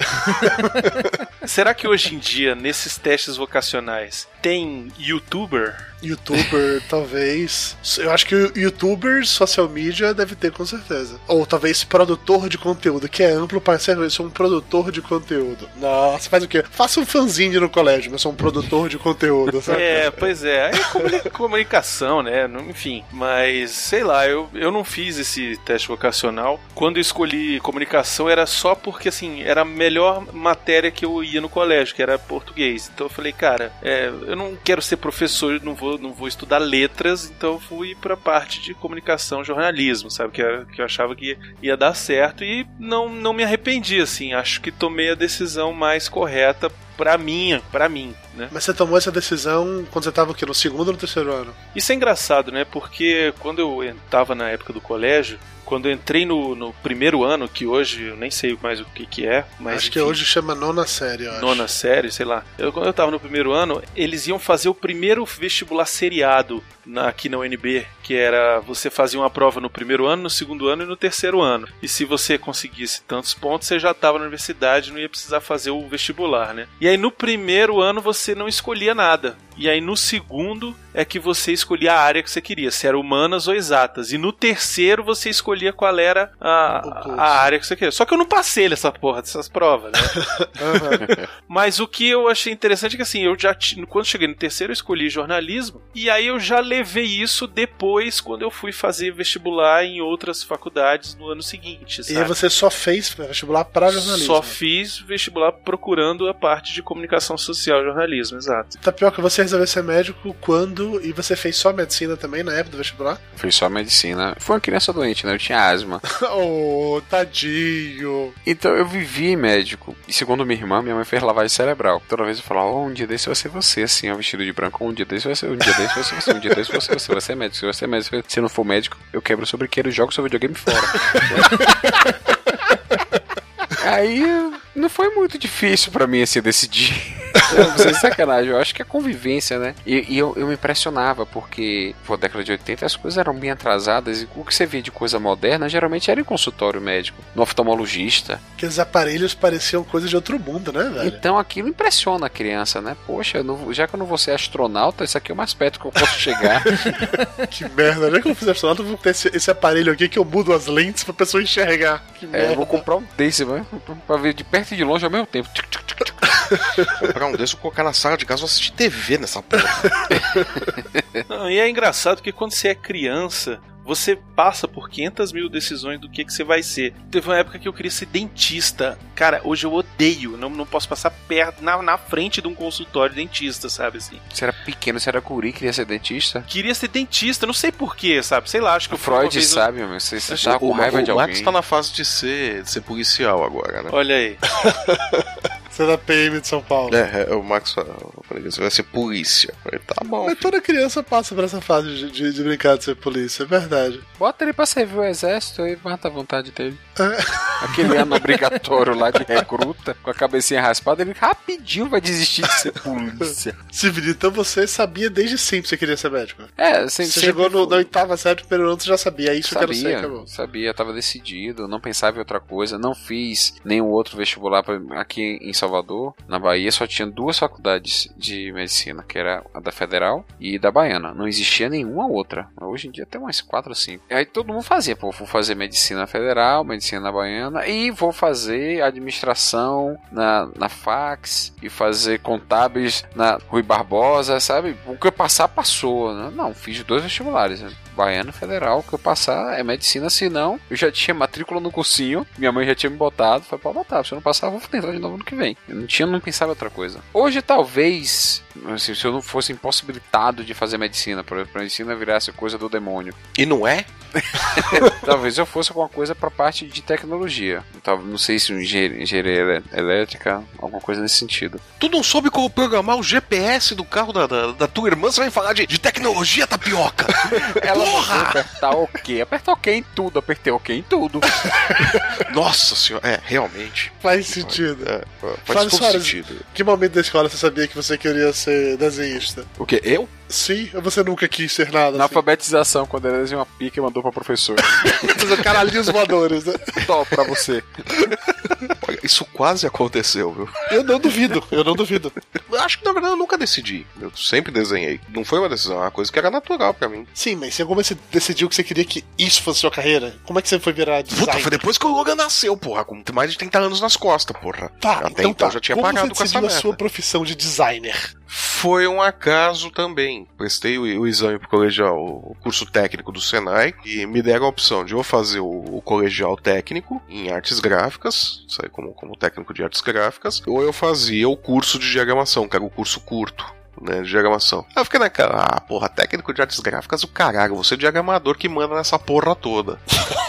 Será que hoje em dia, nesses testes vocacionais, tem youtuber?
Youtuber, [LAUGHS] talvez. Eu acho que youtuber, social media, deve ter com certeza. Ou talvez produtor de conteúdo, que é amplo para ser. Eu sou um produtor de conteúdo. Nossa, faz o quê? Faça um fanzine no colégio, mas sou um produtor de conteúdo, sabe?
É, pois é. É comuni- [LAUGHS] comunicação, né? Enfim. Mas, sei lá, eu, eu não fiz esse teste vocacional. Quando eu escolhi comunicação era só porque, assim, era a melhor matéria que eu ia no colégio, que era português. Então eu falei, cara, é, eu não quero ser professor, não vou, não vou estudar letras, então fui pra parte de comunicação, jornalismo, sabe? Que, que eu achava que ia dar certo e não, não me arrependi, assim. Acho que tomei a decisão mais correta pra mim, pra mim, né?
Mas você tomou essa decisão quando você tava o quê? No segundo ou no terceiro ano?
Isso é engraçado, né? Porque quando eu estava na época do colégio, quando eu entrei no, no primeiro ano, que hoje eu nem sei mais o que, que é, mas.
acho que
enfim,
hoje chama nona série, eu acho.
Nona série, sei lá. Eu, quando eu tava no primeiro ano, eles iam fazer o primeiro vestibular seriado na- aqui na UNB, que era você fazia uma prova no primeiro ano, no segundo ano e no terceiro ano. E se você conseguisse tantos pontos, você já estava na universidade, não ia precisar fazer o vestibular, né? E aí no primeiro ano você não escolhia nada. E aí no segundo é que você escolhia a área que você queria, se era humanas ou exatas. E no terceiro você escolhia qual era a, a área que você queria. Só que eu não passei nessa porra dessas provas, né? [LAUGHS] Mas o que eu achei interessante é que assim, eu já quando cheguei no terceiro eu escolhi jornalismo e aí eu já levei isso depois quando eu fui fazer vestibular em outras faculdades no ano seguinte,
E
sabe?
aí você só fez vestibular para jornalismo.
Só fiz vestibular procurando a parte de comunicação social e jornalismo, exato.
Tapioca, você resolveu ser médico quando? E você fez só medicina também na época do vestibular?
Fiz só medicina. Foi uma criança doente, né? Eu tinha asma. [LAUGHS]
oh, tadinho.
Então eu vivi médico. E segundo minha irmã, minha mãe fez lavagem cerebral. Toda vez eu falava, oh, um dia desse vai ser você, assim, ó, vestido de branco. Um dia desse vai ser, um dia desse vai ser você, um dia desse vai ser você, você vai ser médico, você vai ser médico. Se não for médico, eu quebro o sobrequeiro e jogo seu videogame fora. [LAUGHS] Aí não foi muito difícil pra mim assim decidir. Não, sem sacanagem, eu acho que é convivência, né? E, e eu, eu me impressionava, porque, pô, década de 80 as coisas eram bem atrasadas e o que você via de coisa moderna geralmente era em consultório médico, no oftalmologista.
Aqueles aparelhos pareciam coisa de outro mundo, né, velho?
Então aquilo impressiona a criança, né? Poxa, não já que eu não vou ser astronauta, isso aqui é o mais perto que eu posso chegar. [LAUGHS]
que merda, né? Quando eu fizer astronauta, eu vou ter esse, esse aparelho aqui que eu mudo as lentes pra pessoa enxergar. Que
É,
merda.
eu vou comprar um desse, né? Pra ver de perto e de longe ao mesmo tempo. [LAUGHS]
Comprar um desse e colocar na sala de casa e assistir TV nessa porra. [LAUGHS]
Não, e é engraçado que quando você é criança, você passa por 500 mil decisões do que, que você vai ser. Teve uma época que eu queria ser dentista. Cara, hoje eu odeio. Não, não posso passar perto, na, na frente de um consultório de dentista, sabe assim?
Você era pequeno, você era guri, queria ser dentista?
Queria ser dentista, não sei porquê, sabe? Sei lá, acho que
O Freud
vez-
sabe, meu. Você, você
O-
tava com
o,
raiva
o
de
Max
alguém.
tá na fase de ser, de ser policial agora, né?
Olha aí. [LAUGHS]
Você é da PM de São Paulo.
É, é, o Max falou, eu falei, você vai ser polícia. Falei, tá bom.
Mas toda criança passa por essa fase de, de, de brincar de ser polícia, é verdade.
Bota ele pra servir o exército e mata a vontade dele. Aquele ano obrigatório lá de recruta, com a cabecinha raspada, ele rapidinho vai desistir de ser polícia.
Civil, então você sabia desde sempre que você queria ser médico?
É, sempre,
Você
sempre
chegou no, na oitava série, primeiro ano, você já sabia, é isso que eu quero ser,
Sabia,
acabou.
sabia, tava decidido, não pensava em outra coisa, não fiz nenhum outro vestibular pra, aqui em Salvador, na Bahia só tinha duas faculdades de medicina, que era a da Federal e da Baiana, não existia nenhuma outra. Hoje em dia tem umas quatro ou cinco. Aí todo mundo fazia, pô, vou fazer medicina federal, medicina na Baiana e vou fazer administração na, na fax e fazer contábeis na Rui Barbosa, sabe? O que eu passar, passou, né? Não, fiz dois vestibulares, né? Baiano Federal, o que eu passar é medicina, se não, eu já tinha matrícula no cursinho, minha mãe já tinha me botado, foi pra botar, se eu não passar, vou tentar de novo no que vem. Eu não tinha, não pensava em outra coisa. Hoje, talvez, assim, se eu não fosse impossibilitado de fazer medicina, por exemplo, medicina virasse coisa do demônio.
E não é? [LAUGHS]
Talvez eu fosse alguma coisa pra parte de tecnologia. Talvez, não sei se um engenharia elé- elétrica, alguma coisa nesse sentido.
Tu não soube como programar o GPS do carro da, da, da tua irmã? Você vai falar de, de tecnologia, tapioca? [LAUGHS]
Ela mandou apertar OK. Apertar OK em tudo, apertei OK em tudo. [LAUGHS]
Nossa senhora, é, realmente.
Faz sentido.
É, faz todo
Soares,
sentido.
que momento da escola você sabia que você queria ser desenhista?
O que? Eu?
Sim, você nunca quis ser nada?
Na
assim?
alfabetização, quando ele desenhou uma pica e mandou pra professor. [LAUGHS]
Fazer caralhinhos voadores, né?
Top pra você.
Olha, isso quase aconteceu, viu?
Eu não duvido, eu não duvido.
Eu acho que na verdade eu nunca decidi. Eu sempre desenhei. Não foi uma decisão, é uma coisa que era natural pra mim.
Sim, mas você- como você decidiu que você queria que isso fosse sua carreira? Como é que você foi virar design?
Puta, foi depois que o Logan nasceu, porra, com mais de 30 anos nas costas, porra.
Tá,
Até
então,
então
tá.
já tinha
como
parado
você
com essa
decidiu a
merda.
sua profissão de designer?
Foi um acaso também. Prestei o, o exame pro colegial, o curso técnico do Senai, e me deram a opção de eu fazer o, o colegial técnico em artes gráficas, saí como, como técnico de artes gráficas, ou eu fazia o curso de diagramação, que era o curso curto. Né, de diagramação. Aí eu fiquei naquela, ah, porra, técnico de artes gráficas, o caralho, você é diagramador que manda nessa porra toda. [LAUGHS]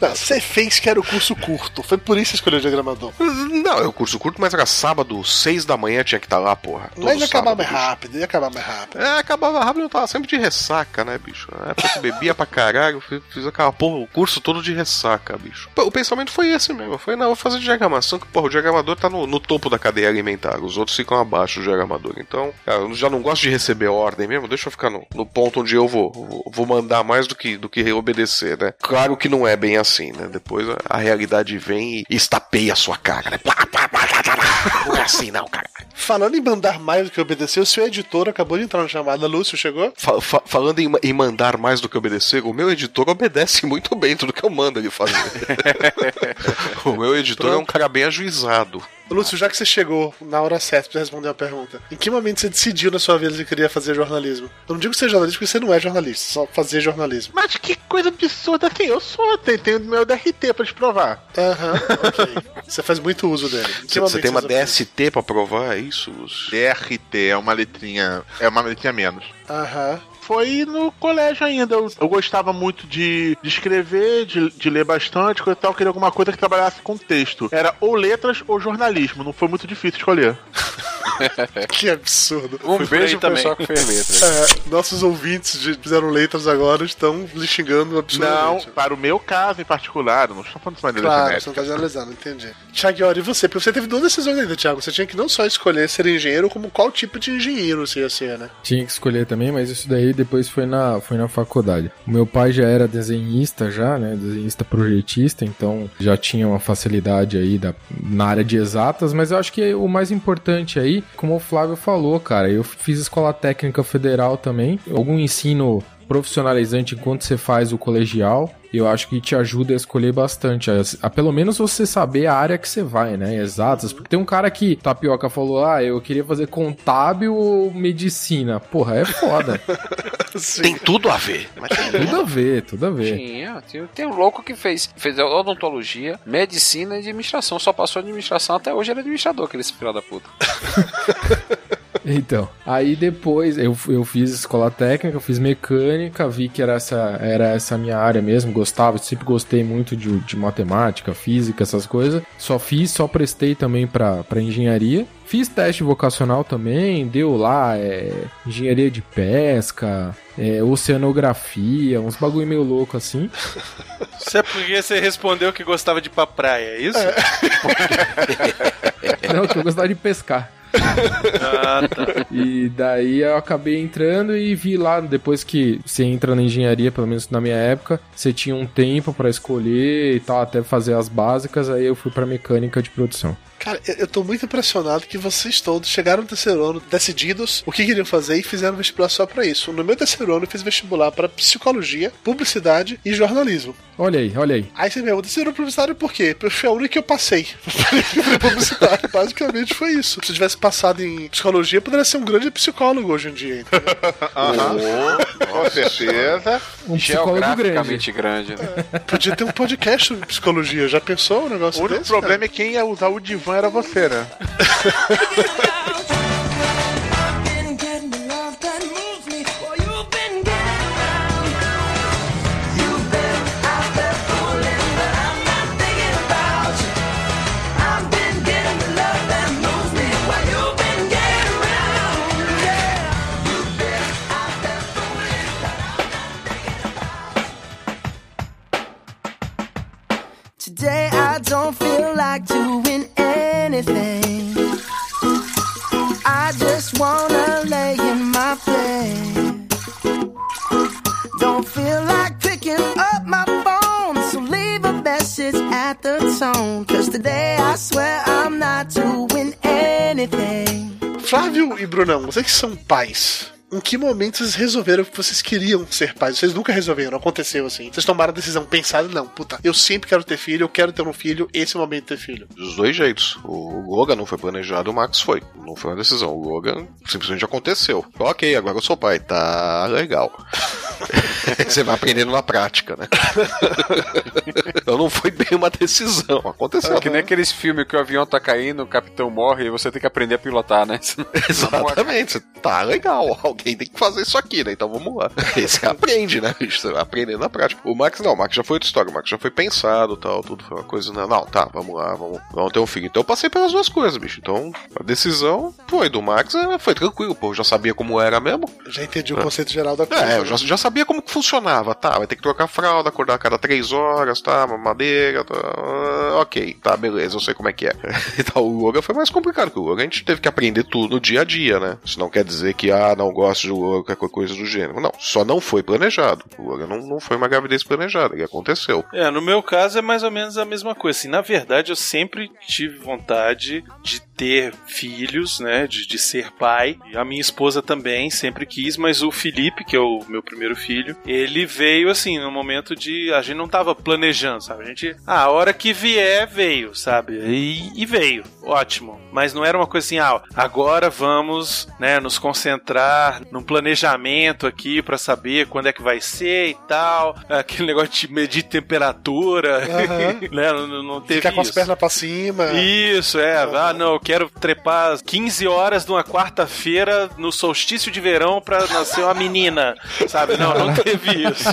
Não, você fez que era o curso curto, foi por isso que escolheu o diagramador.
Não, é o curso curto, mas era sábado, seis da manhã tinha que estar lá, porra.
Mas ia acabar mais rápido, ia acabar mais rápido.
É, acabava rápido, eu tava sempre de ressaca, né, bicho? Na época que bebia pra caralho, fiz, fiz aquela porra, o curso todo de ressaca, bicho. O pensamento foi esse mesmo, foi, não, vou fazer diagramação, que, porra, o diagramador tá no, no topo da cadeia alimentar, os outros ficam abaixo do diagramador. Então, cara, eu já não gosto de receber ordem mesmo, deixa eu ficar no, no ponto onde eu vou, vou, vou mandar mais do que, do que obedecer, né? Claro que não é bem assim, né? Depois a, realidade vem e estapeia a sua cara, né? Não é assim, não, cara.
Falando em mandar mais do que obedecer, o seu editor acabou de entrar na chamada. Lúcio, chegou?
Fa- fa- falando em, em mandar mais do que obedecer, o meu editor obedece muito bem tudo que eu mando ele fazer. [LAUGHS] o meu editor é um cara bem ajuizado.
Lúcio, já que você chegou na hora certa pra responder a pergunta, em que momento você decidiu na sua vida que queria fazer jornalismo? Eu não digo ser jornalista porque você não é jornalista, só fazer jornalismo.
Mas que coisa absurda assim, eu sou, tenho, tenho meu DRT pra te provar.
Aham, ok. Você faz muito uso dele.
Você, você tem uma? DST pra provar é isso? Lúcio?
DRT é uma letrinha, é uma letrinha menos.
Aham.
Foi no colégio ainda. Eu, eu gostava muito de, de escrever, de, de ler bastante, coisa e tal. Eu queria alguma coisa que trabalhasse com texto. Era ou letras ou jornalismo. Não foi muito difícil escolher. [LAUGHS]
Que absurdo.
Um
por
beijo pro
também.
pessoal que fez letras. [LAUGHS]
É, nossos ouvintes de, fizeram letras agora estão lhe xingando
Não,
absurdamente.
para o meu caso em particular, não estou falando de maneira
Claro,
genérica.
você não tá generalizando, entendi. Tiago, e você? Porque você teve duas decisões ainda, Thiago. Você tinha que não só escolher ser engenheiro, como qual tipo de engenheiro você ia ser, né?
Tinha que escolher também, mas isso daí depois foi na, foi na faculdade. O meu pai já era desenhista já, né? Desenhista projetista, então já tinha uma facilidade aí da, na área de exatas, mas eu acho que o mais importante aí, como o Flávio falou, cara, eu fiz escola técnica federal também, algum ensino profissionalizante enquanto você faz o colegial, eu acho que te ajuda a escolher bastante, a, a pelo menos você saber a área que você vai, né, exatas, porque tem um cara que, Tapioca falou, ah, eu queria fazer contábil ou medicina, porra, é foda, [LAUGHS]
Tem tudo a ver. Tem
tudo a ver, tudo a ver.
Tinha, tem, tem um louco que fez, fez odontologia, medicina e administração. Só passou administração até hoje, ele é administrador, aquele filho da puta. [LAUGHS] [LAUGHS]
Então, aí depois eu, eu fiz escola técnica, eu fiz mecânica, vi que era essa, era essa minha área mesmo, gostava, sempre gostei muito de, de matemática, física, essas coisas. Só fiz, só prestei também pra engenharia. Fiz teste vocacional também, deu lá é, engenharia de pesca, é, oceanografia, uns bagulho meio louco assim. [LAUGHS]
Isso é porque você respondeu que gostava de ir pra praia, é isso?
Não, que eu gostava de pescar.
Ah, tá.
E daí eu acabei entrando e vi lá, depois que você entra na engenharia, pelo menos na minha época, você tinha um tempo pra escolher e tal, até fazer as básicas, aí eu fui pra mecânica de produção.
Cara, eu, tô muito impressionado que vocês todos chegaram no terceiro ano decididos o que queriam fazer e fizeram vestibular só pra isso. No meu terceiro ano eu fiz vestibular pra psicologia, publicidade e jornalismo.
Olha aí, olha aí.
Aí você me pergunta, terceiro ano publicitário por quê? Porque foi a única que eu passei. [LAUGHS] publicidade, basicamente foi isso. Se eu tivesse passado em psicologia, eu poderia ser um grande psicólogo hoje em dia. entendeu? [LAUGHS]
Com certeza.
Um psicólogo grande.
Grande, né?
Podia ter um podcast sobre psicologia. Já pensou um negócio
O único
desse?
problema é que quem ia usar o divã era você, né?
Don't feel like
e Brunão, vocês que são pais, em que momento vocês resolveram que vocês queriam ser pais? Vocês nunca resolveram, aconteceu assim. Vocês tomaram a decisão, pensaram, não, puta, eu sempre quero ter filho, eu quero ter um filho, esse é o momento de ter filho.
Dos dois jeitos. O Logan não foi planejado, o Max foi. Não foi uma decisão. O Logan simplesmente aconteceu. Ok, agora eu sou pai. Tá legal. [LAUGHS] Você vai aprendendo na prática, né? [LAUGHS] então não foi bem uma decisão. Aconteceu.
É que nem aqueles filmes que o avião tá caindo, o capitão morre e você tem que aprender a pilotar, né? [LAUGHS]
Exatamente. Tá legal. Alguém tem que fazer isso aqui, né? Então vamos lá. [LAUGHS] Esse aprende, né? bicho? Você vai aprendendo na prática. O Max não, o Max já foi outra história. O Max já foi pensado tal, tudo foi uma coisa. Não, não tá, vamos lá, vamos, vamos ter um filho. Então eu passei pelas duas coisas, bicho. Então a decisão foi do Max, é, foi tranquilo, pô. Eu já sabia como era mesmo.
Já entendi o conceito geral da coisa.
É, eu já, já sabia como que funcionava, tá? Vai ter que trocar fralda, acordar a cada três horas, tá? Mamadeira, tá? Ah, Ok, tá, beleza, eu sei como é que é. [LAUGHS] Então o Logan foi mais complicado, porque o Logan a gente teve que aprender tudo no dia a dia, né? Isso não quer dizer que, ah, não gosto de Logan, qualquer coisa do gênero. Não, só não foi planejado. Não, não foi uma gravidez planejada, ele aconteceu.
É, no meu caso é mais ou menos a mesma coisa. Assim, na verdade, eu sempre tive vontade de ter filhos, né? De, de ser pai. E a minha esposa também sempre quis, mas o Felipe, que é o meu primeiro filho, ele veio assim, no momento de. A gente não tava planejando, sabe? A gente. Ah, a hora que vier, veio, sabe? E, e veio. Ótimo. Mas não era uma coisa assim, ah, agora vamos, né, nos concentrar num planejamento aqui pra saber quando é que vai ser e tal. [LAUGHS] Aquele negócio de medir temperatura,
Aham. [LAUGHS]
né? Não, não teve
Ficar com as pernas pra cima.
Isso, é. Ah, não, eu quero trepar 15 horas de uma quarta-feira no solstício de verão pra nascer uma menina, sabe? Não, não teve isso.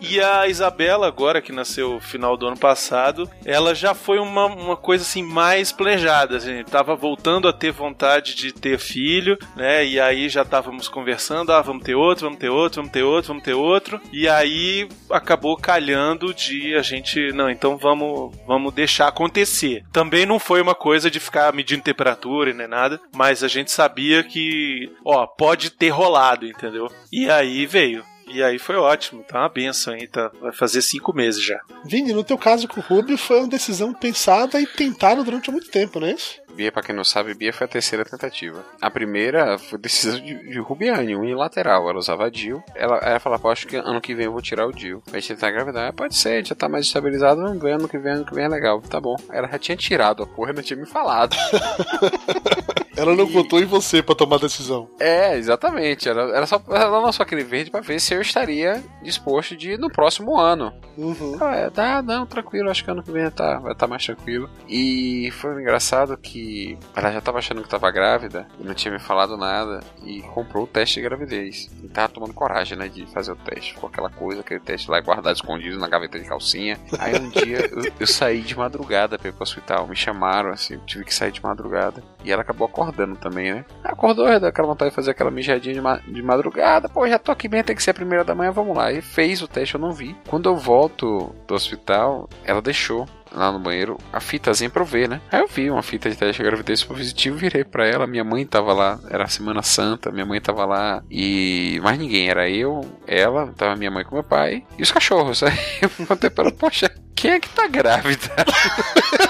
e a Isabela, agora que nasceu no final do ano passado, ela já foi uma, uma coisa assim mais planejada. Assim, tava voltando a ter vontade de ter filho, né? E aí já estávamos conversando, ah, vamos ter outro, vamos ter outro, vamos ter outro, vamos ter outro. E aí acabou calhando de a gente, não, então vamos, vamos deixar acontecer. Também não foi uma coisa de ficar medindo temperatura e nem nada, mas a gente sabia que, ó, pode ter rolado, entendeu? E aí veio. E aí foi ótimo, tá uma benção aí, tá, vai fazer cinco meses já.
Vini, no teu caso com o Rubio, foi uma decisão pensada e tentada durante muito tempo, não é isso?
Bia, pra quem não sabe, Bia foi a terceira tentativa. A primeira foi decisão de, de Rubiane, unilateral. Ela usava Dil. Ela, ela falava, acho que ano que vem eu vou tirar o Dil. Vai tentar engravidar. Ah, Pode ser, já tá mais estabilizado. Vamos ver, ano que vem, ano que vem é legal. Tá bom. Ela já tinha tirado a porra, não tinha me falado. [LAUGHS]
Ela não contou em você pra tomar decisão.
É, exatamente. Era, era só, ela lançou aquele verde pra ver se eu estaria disposto de ir no próximo ano.
Uhum.
Ah, é, tá, não, tranquilo, acho que ano que vem tá, vai estar mais tranquilo. E foi engraçado que ela já tava achando que tava grávida e não tinha me falado nada e comprou o teste de gravidez. E tava tomando coragem, né, de fazer o teste. Ficou aquela coisa, aquele teste lá guardado escondido na gaveta de calcinha. Aí um dia eu, eu saí de madrugada pra ir pro hospital. Me chamaram, assim, eu tive que sair de madrugada. E ela acabou acordando também, né? Acordou, aquela vontade de fazer aquela mijadinha de, ma de madrugada. Pô, já tô aqui bem, tem que ser a primeira da manhã, vamos lá. E fez o teste, eu não vi. Quando eu volto do hospital, ela deixou lá no banheiro a fitazinha pra eu ver, né? Aí eu vi uma fita de teste de gravidez positivo, virei pra ela, minha mãe tava lá, era Semana Santa, minha mãe tava lá e mais ninguém, era eu, ela, tava minha mãe com meu pai e os cachorros. [LAUGHS] Aí eu contei pra ela, poxa, quem é que tá grávida? [LAUGHS]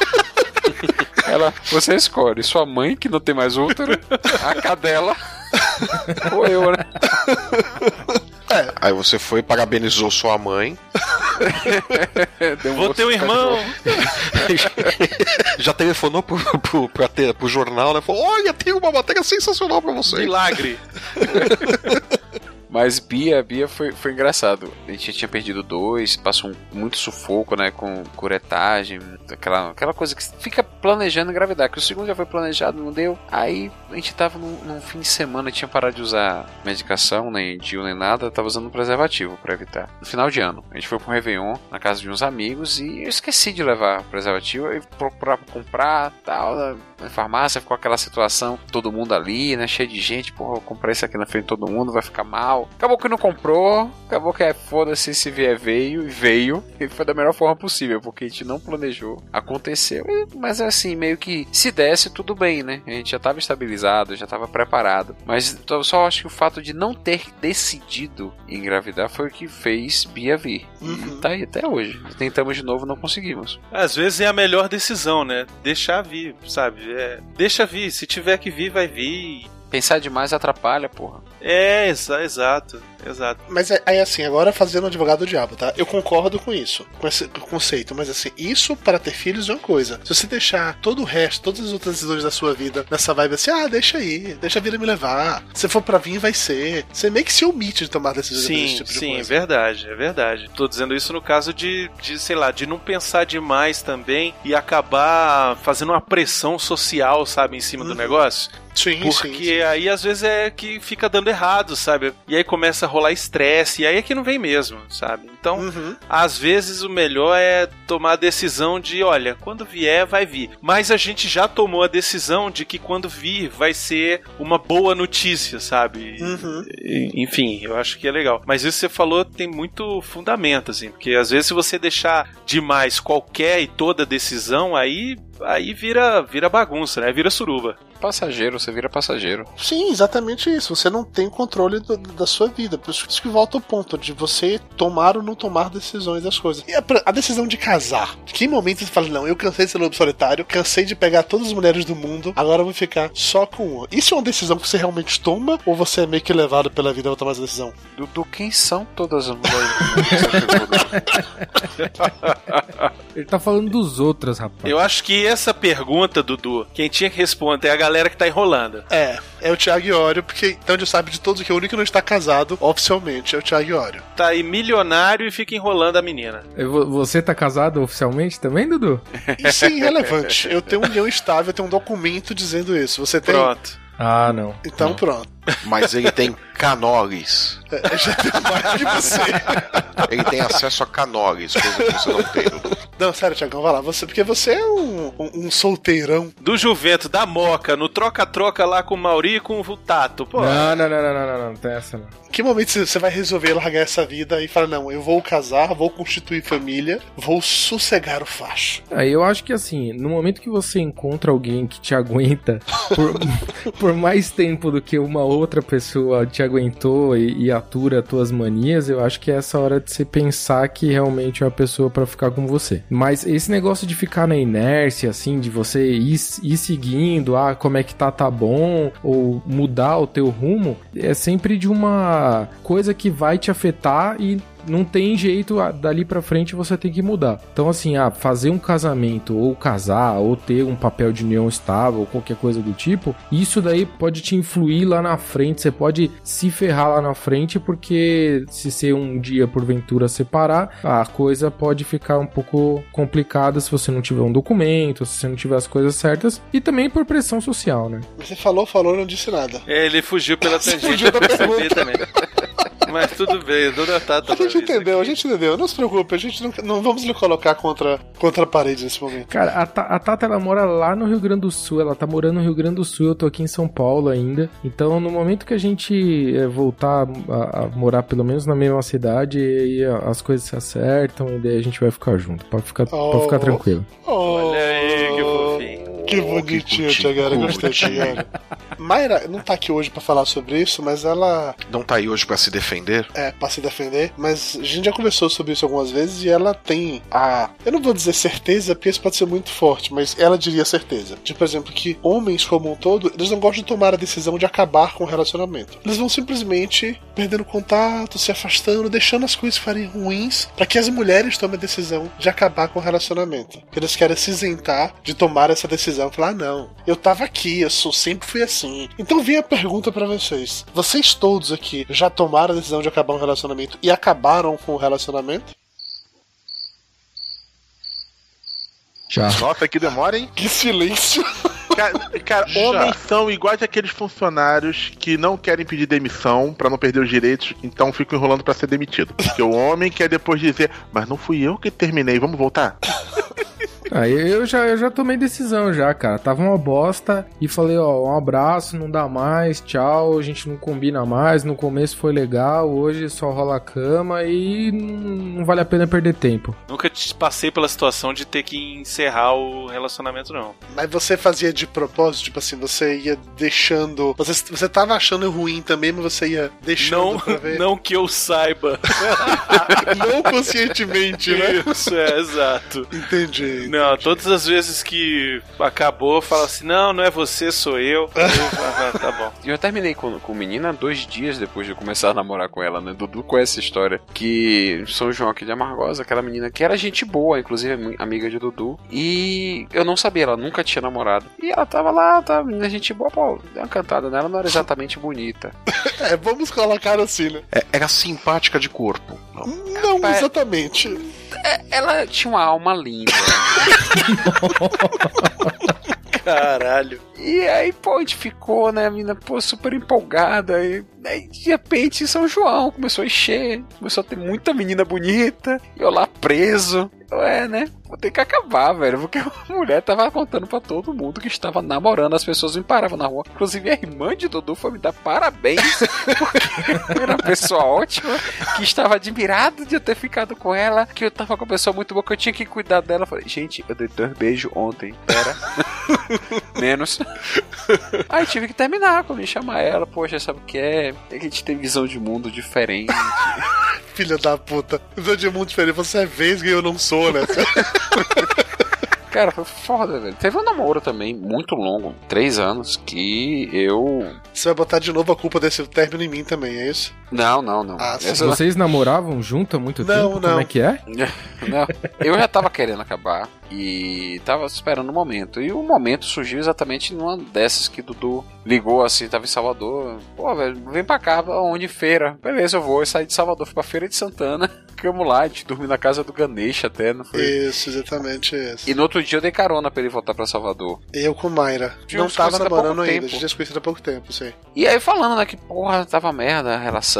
Ela, você escolhe sua mãe, que não tem mais útero, a cadela, [LAUGHS] ou eu, né?
Aí você foi, parabenizou sua mãe. [LAUGHS]
Deu
Vou ter um irmão. [LAUGHS]
Já telefonou pro, pro, pra ter, pro jornal, né? Falou: Olha, tem uma matéria sensacional pra você.
Milagre.
Mas Bia, Bia foi, foi engraçado. A gente tinha perdido dois, passou um, muito sufoco, né? Com curetagem, aquela, aquela coisa que fica planejando engravidar. Que o segundo já foi planejado, não deu. Aí a gente tava num, num fim de semana, tinha parado de usar medicação, nem DIU, nem nada, tava usando preservativo pra evitar. No final de ano, a gente foi pro Réveillon, na casa de uns amigos, e eu esqueci de levar preservativo. Aí procurar pra comprar, tal, farmácia, ficou aquela situação, todo mundo ali, né? Cheio de gente, porra, eu comprei isso aqui na frente de todo mundo, vai ficar mal. Acabou que não comprou, acabou que é foda-se se vier veio, e veio, e foi da melhor forma possível, porque a gente não planejou, aconteceu, mas assim, meio que se desse, tudo bem, né? A gente já tava estabilizado, já tava preparado, mas eu só acho que o fato de não ter decidido engravidar foi o que fez Bia vir. E tá aí até hoje. Tentamos de novo, não conseguimos.
Às vezes é a melhor decisão, né? Deixar vir, sabe? É, deixa vir. Se tiver que vir, vai vir.
Pensar demais atrapalha, porra.
É, exa exato, exato.
Mas é, aí assim, agora fazendo advogado do diabo, tá? Eu concordo com isso, com esse conceito, mas assim, isso para ter filhos é uma coisa. Se você deixar todo o resto, todas as outras decisões da sua vida nessa vibe assim, ah, deixa aí, deixa a vida me levar. Se for pra vir, vai ser. Você meio que se omite de tomar decisões
Sim,
desse tipo de
sim, é
coisa.
verdade, é verdade. Tô dizendo isso no caso de, de, sei lá, de não pensar demais também e acabar fazendo uma pressão social, sabe, em cima do negócio.
Sim,
Porque aí às vezes é que fica dando errado, sabe? E aí começa a rolar estresse, e aí é que não vem mesmo, sabe? Então,
Uhum.
às vezes o melhor é tomar a decisão de, olha, quando vier, vai vir. Mas a gente já tomou a decisão de que quando vir vai ser uma boa notícia, sabe?
Uhum.
Enfim, eu acho que é legal. Mas isso que você falou tem muito fundamento, assim, porque às vezes se você deixar demais qualquer e toda decisão, aí aí vira vira bagunça, né? Vira suruba.
Passageiro, você vira passageiro.
Sim, exatamente isso. Você não tem controle do- da sua vida. Por isso que volta ao ponto de você tomar ou não tomar decisões das coisas. E a, a decisão de casar. De que momento você fala, não, eu cansei de ser lobo solitário, cansei de pegar todas as mulheres do mundo, agora eu vou ficar só com uma. Isso é uma decisão que você realmente toma ou você é meio que levado pela vida a tomar essa decisão?
Dudu, quem são todas as mulheres? [LAUGHS]
Ele tá falando dos outros, rapaz.
Eu acho que essa pergunta, Dudu, quem tinha que responder é a galera que tá enrolando.
É, é o Thiago Iório, porque então já sabe de todos que o único que não está casado oficialmente é o Thiago Iório.
Tá aí milionário e fica enrolando a menina.
Você tá casado oficialmente também, Dudu?
Isso é irrelevante. Eu tenho um união estável, eu tenho um documento dizendo isso. Você tem?
Pronto.
Ah, não.
Então pronto.
Mas ele tem canores.
É, já tem mais de você.
Ele tem acesso a canores, coisa que você não tem.
Não, sério, Thiagão, vai lá. Você, porque você é um, um, um solteirão.
Do Juvento, da Moca, no troca-troca lá com o Mauri e com o Tato. Pô,
Não, não, não, não, não, não, não, tem essa não.
Que momento você- você vai resolver largar essa vida e falar, não, eu vou casar, vou constituir família, vou sossegar o facho.
Aí eu acho que assim, no momento que você encontra alguém que te aguenta por, [LAUGHS] por mais tempo do que uma outra pessoa te aguentou e, e atura tuas manias, eu acho que é essa hora de você pensar que realmente é uma pessoa pra ficar com você. Mas esse negócio de ficar na inércia, assim, de você ir, ir seguindo, ah, como é que tá, tá bom, ou mudar o teu rumo, é sempre de uma coisa que vai te afetar e não tem jeito, ah, dali pra frente você tem que mudar. Então, assim, ah, fazer um casamento, ou casar, ou ter um papel de união estável, ou qualquer coisa do tipo, isso daí pode te influir lá na frente, você pode se ferrar lá na frente, porque se você um dia porventura separar, a coisa pode ficar um pouco complicada se você não tiver um documento, se você não tiver as coisas certas, e também por pressão social, né?
Você falou, falou, não disse nada.
É, ele fugiu pela [LAUGHS] tangente,
fugiu da
eu percebi também. Mas tudo bem, dona Tata.
A gente entendeu, a gente entendeu. Não se preocupe, a gente não, não vamos lhe colocar contra, contra a parede nesse momento.
Cara, a, a Tata ela mora lá no Rio Grande do Sul, ela tá morando no Rio Grande do Sul, eu tô aqui em São Paulo ainda. Então, no momento que a gente eh, voltar a, a morar pelo menos na mesma cidade, aí a- as coisas se acertam e daí a gente vai ficar junto. Pode ficar, pode ficar
Oh.
tranquilo.
Olha aí, que fofinho.
Que bonitinho, Tiagara. Gostei, Tiagara. Mayra não tá aqui hoje pra falar sobre isso, mas ela
Não tá aí hoje pra se defender?
é pra se defender. Mas a gente já conversou sobre isso algumas vezes e ela tem a. Eu não vou dizer certeza, porque isso pode ser muito forte, mas ela diria certeza. De, por exemplo, que homens como um todo, eles não gostam de tomar a decisão de acabar com o relacionamento. Eles vão simplesmente perdendo contato, se afastando, deixando as coisas ficarem ruins para que as mulheres tomem a decisão de acabar com o relacionamento. Eles querem se isentar de tomar essa decisão. Falar, ah, não, eu tava aqui, eu sou, sempre fui assim. Então vem a pergunta pra vocês. Vocês todos aqui já tomaram a decisão de acabar um relacionamento e acabaram com o relacionamento?
Já.
Nossa, que demora, hein?
Que silêncio.
Cara, cara, homens são iguais aqueles funcionários que não querem pedir demissão pra não perder os direitos, então ficam enrolando pra ser demitido. Porque o homem quer depois dizer, mas não fui eu que terminei, vamos voltar? [LAUGHS]
Ah, eu já, eu já tomei decisão já, cara. Tava uma bosta e falei, ó, um abraço, não dá mais, tchau, a gente não combina mais. No começo foi legal, hoje só rola a cama e não, não vale a pena perder tempo.
Nunca te passei pela situação de ter que encerrar o relacionamento, não.
Mas você fazia de propósito, tipo assim, você ia deixando. Você, você tava achando ruim também, mas você ia deixando
Não,
pra ver.
não que eu saiba. [LAUGHS]
Não conscientemente, né?
Isso, é, exato.
Entendi.
Não, todas as vezes que acabou, fala assim: não, não é você, sou eu. [LAUGHS] Eu, ah, tá bom.
E eu terminei com, com menina dois dias depois de eu começar a namorar com ela, né? Dudu conhece essa história. Que São João aqui de Amargosa, aquela menina que era gente boa, inclusive ami- amiga de Dudu. E eu não sabia, ela nunca tinha namorado. E ela tava lá, tava menina gente boa, pô, deu uma cantada nela, não era exatamente bonita. [LAUGHS]
É, vamos colocar assim, né?
É, era simpática de corpo. Não.
Não exatamente.
É, ela tinha uma alma linda. [LAUGHS]
Caralho.
E aí, pô, a gente ficou, né, a menina, pô, super empolgada. E aí, de repente, São João começou a encher, começou a ter muita menina bonita, e eu lá preso. Eu, é, né? Vou ter que acabar, velho, porque [LAUGHS] a mulher tava contando pra todo mundo que estava namorando, as pessoas me paravam na rua. Inclusive, a irmã de Dudu foi me dar parabéns, [LAUGHS] porque era uma pessoa ótima, que estava admirado de eu ter ficado com ela, que eu tava com uma pessoa muito boa, que eu tinha que cuidar dela. Eu falei, gente, eu dei dois beijos ontem, pera. [LAUGHS] Menos. Aí tive que terminar quando me chamar ela, poxa, sabe o que é? É a gente tem visão de mundo diferente.
Filha da puta. Visão de mundo diferente. Você é vesga e eu não sou, né? [LAUGHS]
Cara, foi foda, velho. Teve um namoro também, muito longo, três anos, que eu.
Você vai botar de novo a culpa desse término em mim também, é isso?
Não, não, não.
Ah, sim.
Essa-
Vocês namoravam junto há muito
Não,
tempo?
não.
Como é que é? [LAUGHS]
Não, eu já tava querendo acabar e tava esperando o momento. E o momento surgiu exatamente numa dessas que Dudu ligou assim, tava em Salvador. Pô, velho, vem pra cá, onde feira? Beleza, eu vou. Eu saí de Salvador, fui pra Feira de Santana. [LAUGHS] Ficamos lá, a gente dormiu na casa do Ganesh até, não foi?
Isso, exatamente isso.
E no outro dia eu dei carona pra ele voltar pra Salvador.
Eu com Mayra.
Tinha
não tava namorando ainda,
tempo.
a gente tinha se conhecido há pouco tempo, sei.
E aí falando, né, que porra, tava merda a relação.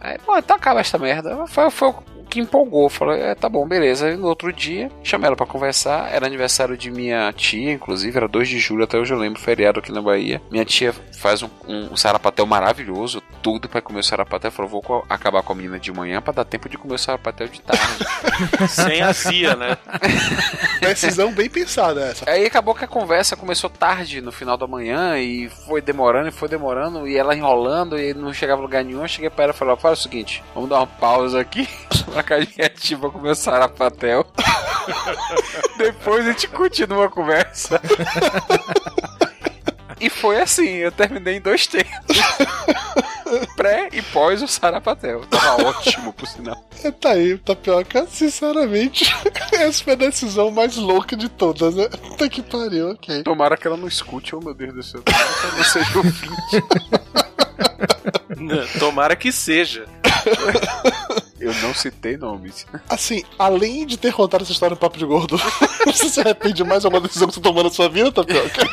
Aí, pô, então acaba esta merda. Foi, foi que empolgou. Falei, é, tá bom, beleza. E no outro dia, chamei ela pra conversar. Era aniversário de minha tia, inclusive, era 2 de julho, até hoje eu lembro, feriado aqui na Bahia. Minha tia faz um, um sarapatel maravilhoso, tudo pra comer o sarapatel. Falou, vou co- acabar com a menina de manhã pra dar tempo de comer o sarapatel de tarde. [LAUGHS]
Sem azia, né? [LAUGHS]
Decisão bem pensada essa.
Aí acabou que a conversa começou tarde no final da manhã e foi demorando e foi demorando e ela enrolando e não chegava a lugar nenhum. Eu cheguei pra ela e falei: faz o seguinte, vamos dar uma pausa aqui [LAUGHS] pra que a gente vá comer o sarapatel. Depois a gente continua a conversa. E foi assim, eu terminei em dois tempos. pré e pós o Sarapatel. Tava ótimo, por sinal.
É, Tá aí, Tapioca, sinceramente, [LAUGHS] essa foi a decisão mais louca de todas, né? Puta que pariu, ok.
Tomara que ela não escute, oh meu Deus do céu. Tomara que ela não seja ouvinte.
Tomara que seja. [LAUGHS]
Eu não citei nomes.
Assim, além de ter contado essa história no Papo de Gordo, [LAUGHS] você se arrepende mais de alguma decisão que você tomou na sua vida, Tapioca?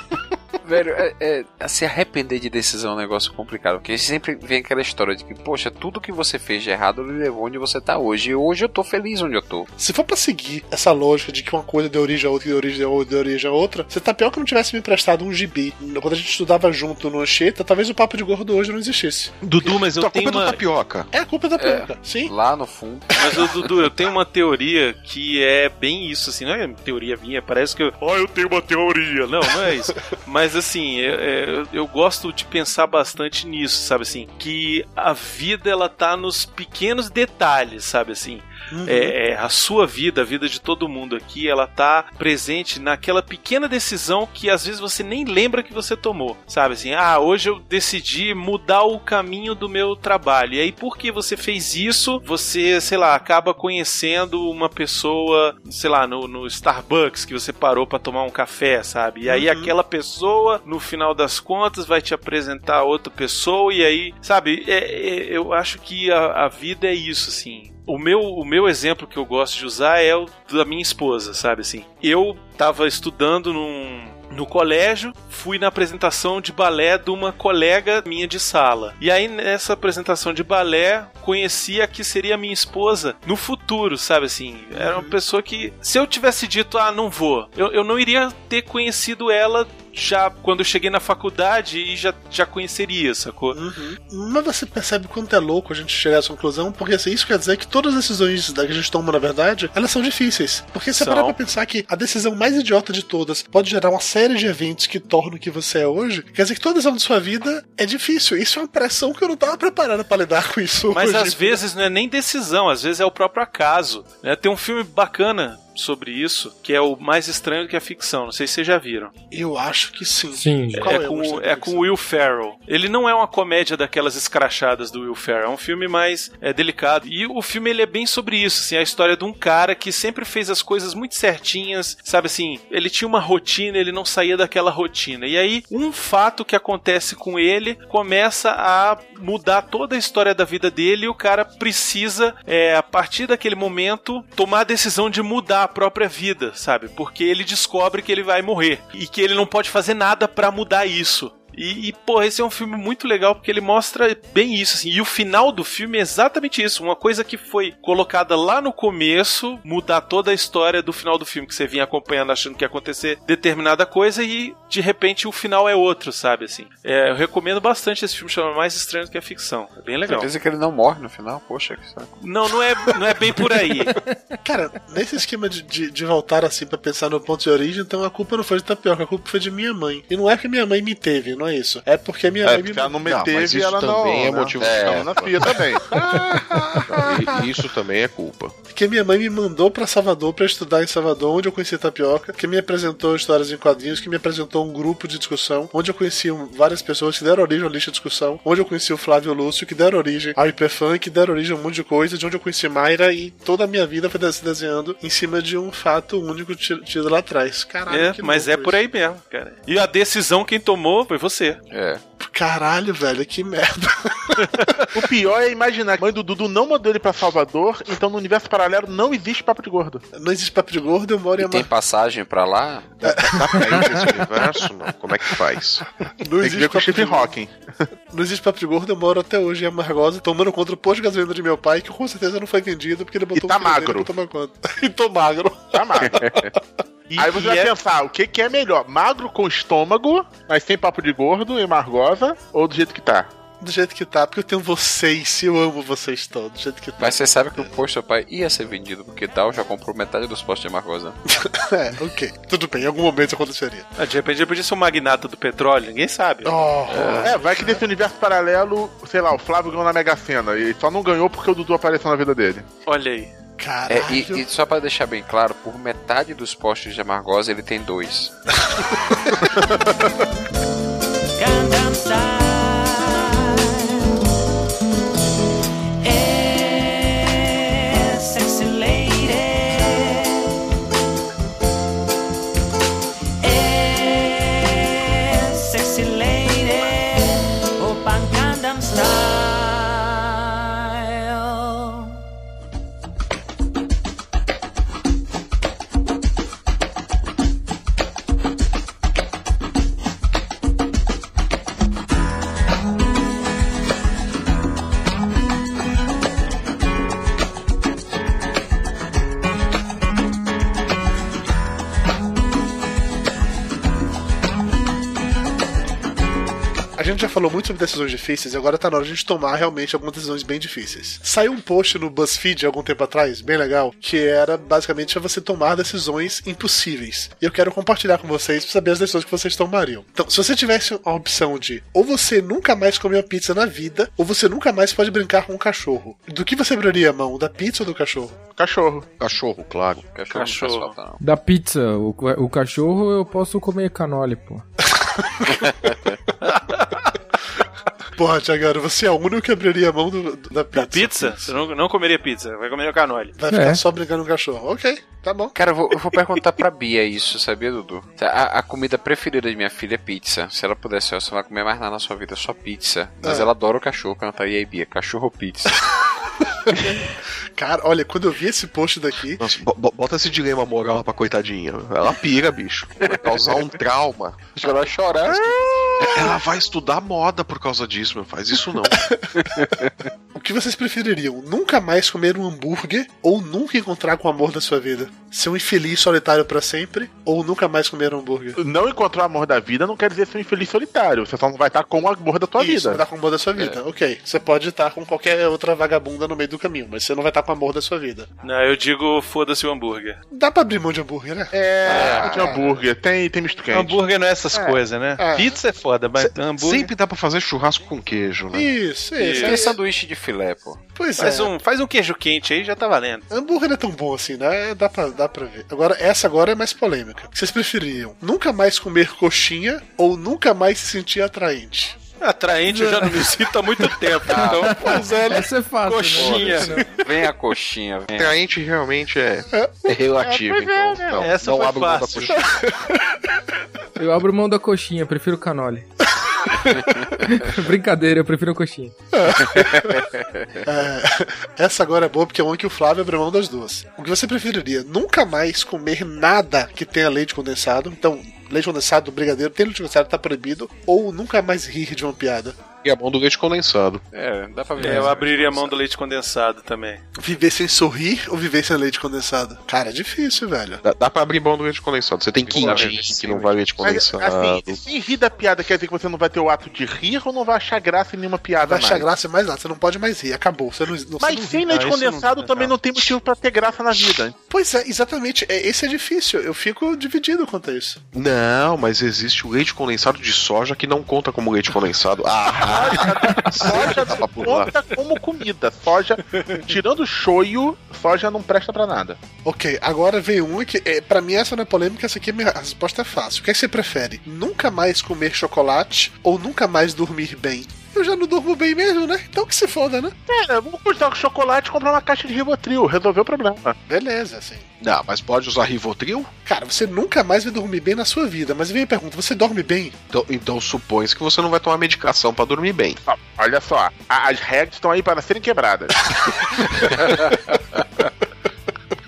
Velho, é, é- se arrepender de decisão é um negócio complicado. Porque sempre vem aquela história de que, poxa, tudo que você fez de errado lhe levou onde você tá hoje. E hoje eu tô feliz onde eu tô.
Se for pra seguir essa lógica de que uma coisa deu origem a outra, que deu origem a outra, deu origem a outra, se Tapioca não tivesse me emprestado um gibi quando a gente estudava junto no Anchieta, talvez o Papo de Gordo hoje não existisse.
Dudu, mas eu
Então a
tenho
culpa é do
uma.
tapioca.
É a culpa da Tapioca, sim.
Lá no fundo.
Mas, Dudu, eu tenho uma teoria que é bem isso, assim, não é teoria minha, parece que eu. Ó, eu tenho uma teoria. Não, não é isso. Mas, assim, é- é, eu, eu gosto de pensar bastante nisso, sabe assim? Que a vida, ela tá nos pequenos detalhes, sabe assim? É, é, a sua vida, a vida de todo mundo aqui, ela tá presente naquela pequena decisão que às vezes você nem lembra que você tomou, sabe assim? Ah, hoje eu decidi mudar o caminho do meu trabalho. E aí, porque você fez isso, você, sei lá, acaba conhecendo uma pessoa, sei lá, no, no Starbucks que você parou pra tomar um café, sabe? E aí aquela pessoa, no final das contas, vai te apresentar outra pessoa e aí, sabe? É- é- eu acho que a, a vida é isso, assim o meu, o meu exemplo que eu gosto de usar é o da minha esposa, sabe assim? Eu tava estudando num, no colégio, fui na apresentação de balé de uma colega minha de sala. E aí nessa apresentação de balé, conheci a que seria minha esposa no futuro, sabe assim? Era uma pessoa que se eu tivesse dito, ah, não vou, eu, eu não iria ter conhecido ela já quando eu cheguei na faculdade e já, já conheceria, sacou?
Mas você percebe quanto é louco a gente chegar a essa conclusão, porque assim, isso quer dizer que todas as decisões da que a gente toma, na verdade, elas são difíceis. Porque se você parar pra pensar que a decisão mais idiota de todas pode gerar uma série de eventos que tornam o que você é hoje, quer dizer que toda decisão de sua vida é difícil. Isso é uma pressão que eu não tava preparado pra lidar com isso
Mas
hoje.
às vezes não é nem decisão, às vezes é o próprio acaso. né? Tem um filme bacana sobre isso, que é o mais estranho que a ficção. Não sei se vocês já viram.
Eu acho que sim.
Sim.
É,
é o
com, é com o Will Ferrell. Ele não é uma comédia daquelas escrachadas do Will Ferrell, é um filme mais é, delicado. E o filme ele é bem sobre isso, assim, a história de um cara que sempre fez as coisas muito certinhas, sabe assim, ele tinha uma rotina, ele não saía daquela rotina. E aí, um fato que acontece com ele começa a mudar toda a história da vida dele e o cara precisa, é, a partir daquele momento, tomar a decisão de mudar a própria vida, sabe? Porque ele descobre que ele vai morrer e que ele não pode fazer nada pra mudar isso. E, e, pô, esse é um filme muito legal porque ele mostra bem isso, assim. E o final do filme é exatamente isso. Uma coisa que foi colocada lá no começo, mudar toda a história do final do filme, que você vinha acompanhando achando que ia acontecer determinada coisa e de repente o final é outro, sabe, assim. É, eu recomendo bastante esse filme, chama Mais Estranho do que a Ficção. É bem legal.
Certeza que ele não morre no final? Poxa, que saco.
Não, não é, não é bem por aí. [LAUGHS]
Cara, nesse esquema de, de, de voltar assim pra pensar no ponto de origem, então a culpa não foi de tapioca, a culpa foi de minha mãe. E não é porque minha mãe me teve, não é isso. É porque minha
É,
mãe me
porque ela não me
Não, mas
teve
isso
e ela não.
também é
né?
motivo de
é, na FIA também. [LAUGHS]
E- Isso também é culpa.
Porque minha mãe me mandou pra Salvador pra estudar em Salvador, onde eu conheci tapioca, que me apresentou histórias em quadrinhos, que me apresentou um grupo de discussão, onde eu conheci várias pessoas que deram origem ao lixo de discussão, onde eu conheci o Flávio Lúcio, que deram origem ao Hiperfunk, que deram origem a um monte de coisa, de onde eu conheci Mayra e toda a minha vida foi se desenhando em cima de um fato único ti- tido lá atrás. Caralho,
É,
que
mas é
louco
por
isso.
aí mesmo, cara. E a decisão quem tomou foi você.
É.
Caralho, velho, que merda.
O pior é imaginar que a mãe do Dudu não mandou ele pra Salvador, então no universo paralelo não existe papo de gordo.
Não existe papo de gordo, eu moro em
E tem
Amar...
passagem pra lá?
Dá pra ir nesse universo? Não. Como é que faz?
Não
Tem que ver
existe
com o
papo de
Stephen. Hawking.
Não existe papo de gordo, eu moro até hoje em Amargosa, tomando conta do posto de gasolina de meu pai, que com certeza não foi vendido, porque ele botou
tá
um dele
magro.
pra tomar conta. [LAUGHS] e tô magro.
Tá magro. [LAUGHS]
E,
Aí você vai
é-
pensar, o que, que é melhor? Magro com estômago, mas sem papo de gordo e margosa, ou do jeito que tá?
Do jeito que tá, porque eu tenho vocês, eu amo vocês todos, do jeito que tá.
Mas você sabe que o posto seu pai ia ser vendido, porque Dow já comprou metade dos postos de Margosa. [LAUGHS]
é, ok. Tudo bem, em algum momento isso aconteceria.
Ah, de repente ele podia ser um magnata do petróleo, ninguém sabe.
Oh,
É, vai que nesse universo paralelo, sei lá, o Flávio ganhou na Mega Sena e só não ganhou porque o Dudu apareceu na vida dele.
Olha aí.
Caralho.
É, e, e só pra deixar bem claro, por metade dos postos de Amargosa ele tem dois. [LAUGHS]
gente já falou muito sobre decisões difíceis e agora tá na hora de a gente tomar realmente algumas decisões bem difíceis. Saiu um post no BuzzFeed algum tempo atrás, bem legal, que era basicamente você tomar decisões impossíveis. E eu quero compartilhar com vocês pra saber as decisões que vocês tomariam. Então, se você tivesse a opção de ou você nunca mais comer uma pizza na vida, ou você nunca mais pode brincar com um cachorro, do que você abriria a mão? Da pizza ou do cachorro?
Cachorro.
Cachorro, claro.
Cachorro, não falta, não.
Da pizza, o, o cachorro eu posso comer canole, pô. [LAUGHS]
Porra, Tiagaro, você é o único que abriria a mão do- do- da pizza.
Pizza? Você não, não comeria pizza, vai comer o canole.
Vai ficar
É.
só brincando com o cachorro. Ok, tá bom.
Cara, eu vou, eu vou perguntar pra Bia isso, sabia, Dudu? A, a comida preferida de minha filha é pizza. Se ela pudesse, ó, você não vai comer mais nada na sua vida, só pizza. Mas
É.
ela adora o cachorro. Perguntar, e aí, Bia, cachorro ou pizza? [LAUGHS]
Cara, olha, quando eu vi esse post daqui.
Nossa, bo- bo- bota esse dilema moral pra coitadinha. Ela pira, bicho. Vai causar um trauma.
Ela vai chorar.
Ela vai estudar moda por causa disso, meu. Faz isso não. [LAUGHS]
O que vocês prefeririam? Nunca mais comer um hambúrguer ou nunca encontrar com o amor da sua vida? Ser um infeliz solitário pra sempre ou nunca mais comer um hambúrguer?
Não encontrar o amor da vida não quer dizer ser um infeliz solitário. Você só não vai estar com o amor da tua
Isso,
vida.
vai estar com o amor da sua vida. Ok. Você pode estar com qualquer outra vagabunda no meio do caminho, mas você não vai estar com o amor da sua vida.
Não, eu digo foda-se o hambúrguer.
Dá pra abrir mão de hambúrguer, né?
É, de hambúrguer. Tem, tem misto quente.
Hambúrguer não é essas
É,
coisas, né?
é.
Pizza é foda, mas hambúrguer.
Sempre dá pra fazer churrasco com queijo, né?
Isso, isso.
Tem sanduíche de filé, pô.
Pois
Faz
é.
um, faz um queijo quente aí, já tá valendo.
Hambúrguer não é tão bom assim, né? Dá pra, dá pra ver. Agora, essa agora é mais polêmica. O que vocês preferiam? Nunca mais comer coxinha ou nunca mais se sentir atraente?
Atraente eu já não me sinto há muito tempo, então.
Pois é, né?
Essa é fácil.
Coxinha.
né?
Vem a coxinha, vem.
Atraente realmente é, é relativo,
É, é,
então.
né?
Não,
Essa
não
foi
abro mão da
fácil.
coxinha. [LAUGHS]
Eu abro mão da coxinha, prefiro canole. [LAUGHS] Brincadeira, eu prefiro a coxinha. [LAUGHS]
É, essa agora é boa porque é uma que o Flávio abriu mão das duas. O que você preferiria? Nunca mais comer nada que tenha leite condensado. Então, leite condensado, brigadeiro, tem leite condensado, tá proibido. Ou nunca mais rir de uma piada.
E a mão do leite condensado.
É, dá pra ver.
É, eu abriria a mão do leite condensado também.
Viver sem sorrir ou viver sem leite condensado? Cara, é difícil, velho.
Dá, dá pra abrir mão do leite condensado. Você tem quindim que não vai leite
Mas,
condensado.
assim, se rir da piada quer dizer que você não vai ter o ato de rir ou não vai achar graça em nenhuma piada
Vai achar
mais?
graça mais nada, você não pode mais rir, acabou. Você não, não-
Mas sem leite
Ah,
condensado
não-
também
não.
não tem motivo pra ter graça na vida.
Pois é, exatamente. É, esse é difícil. Eu fico dividido quanto a isso.
Não, mas existe o leite condensado de soja que não conta como leite condensado. Ah,
Soja
dá pra pular.
conta como comida. Soja, tirando shoyu, soja não presta pra nada.
Ok, agora vem um que, é, pra mim, essa não é polêmica, essa aqui minha- a resposta é fácil. O que, é que você prefere? Nunca mais comer chocolate ou nunca mais dormir bem? Eu já não durmo bem mesmo, né? Então que se foda, né?
É, vamos custar com chocolate e comprar uma caixa de Rivotril. Resolveu o problema.
Beleza, assim.
não, mas pode usar Rivotril?
Cara, você nunca mais vai dormir bem na sua vida. Mas vem a pergunta: você dorme bem?
Então, então supõe que você não vai tomar medicação pra dormir bem.
Ó, olha só, as regras estão aí para serem quebradas. [LAUGHS]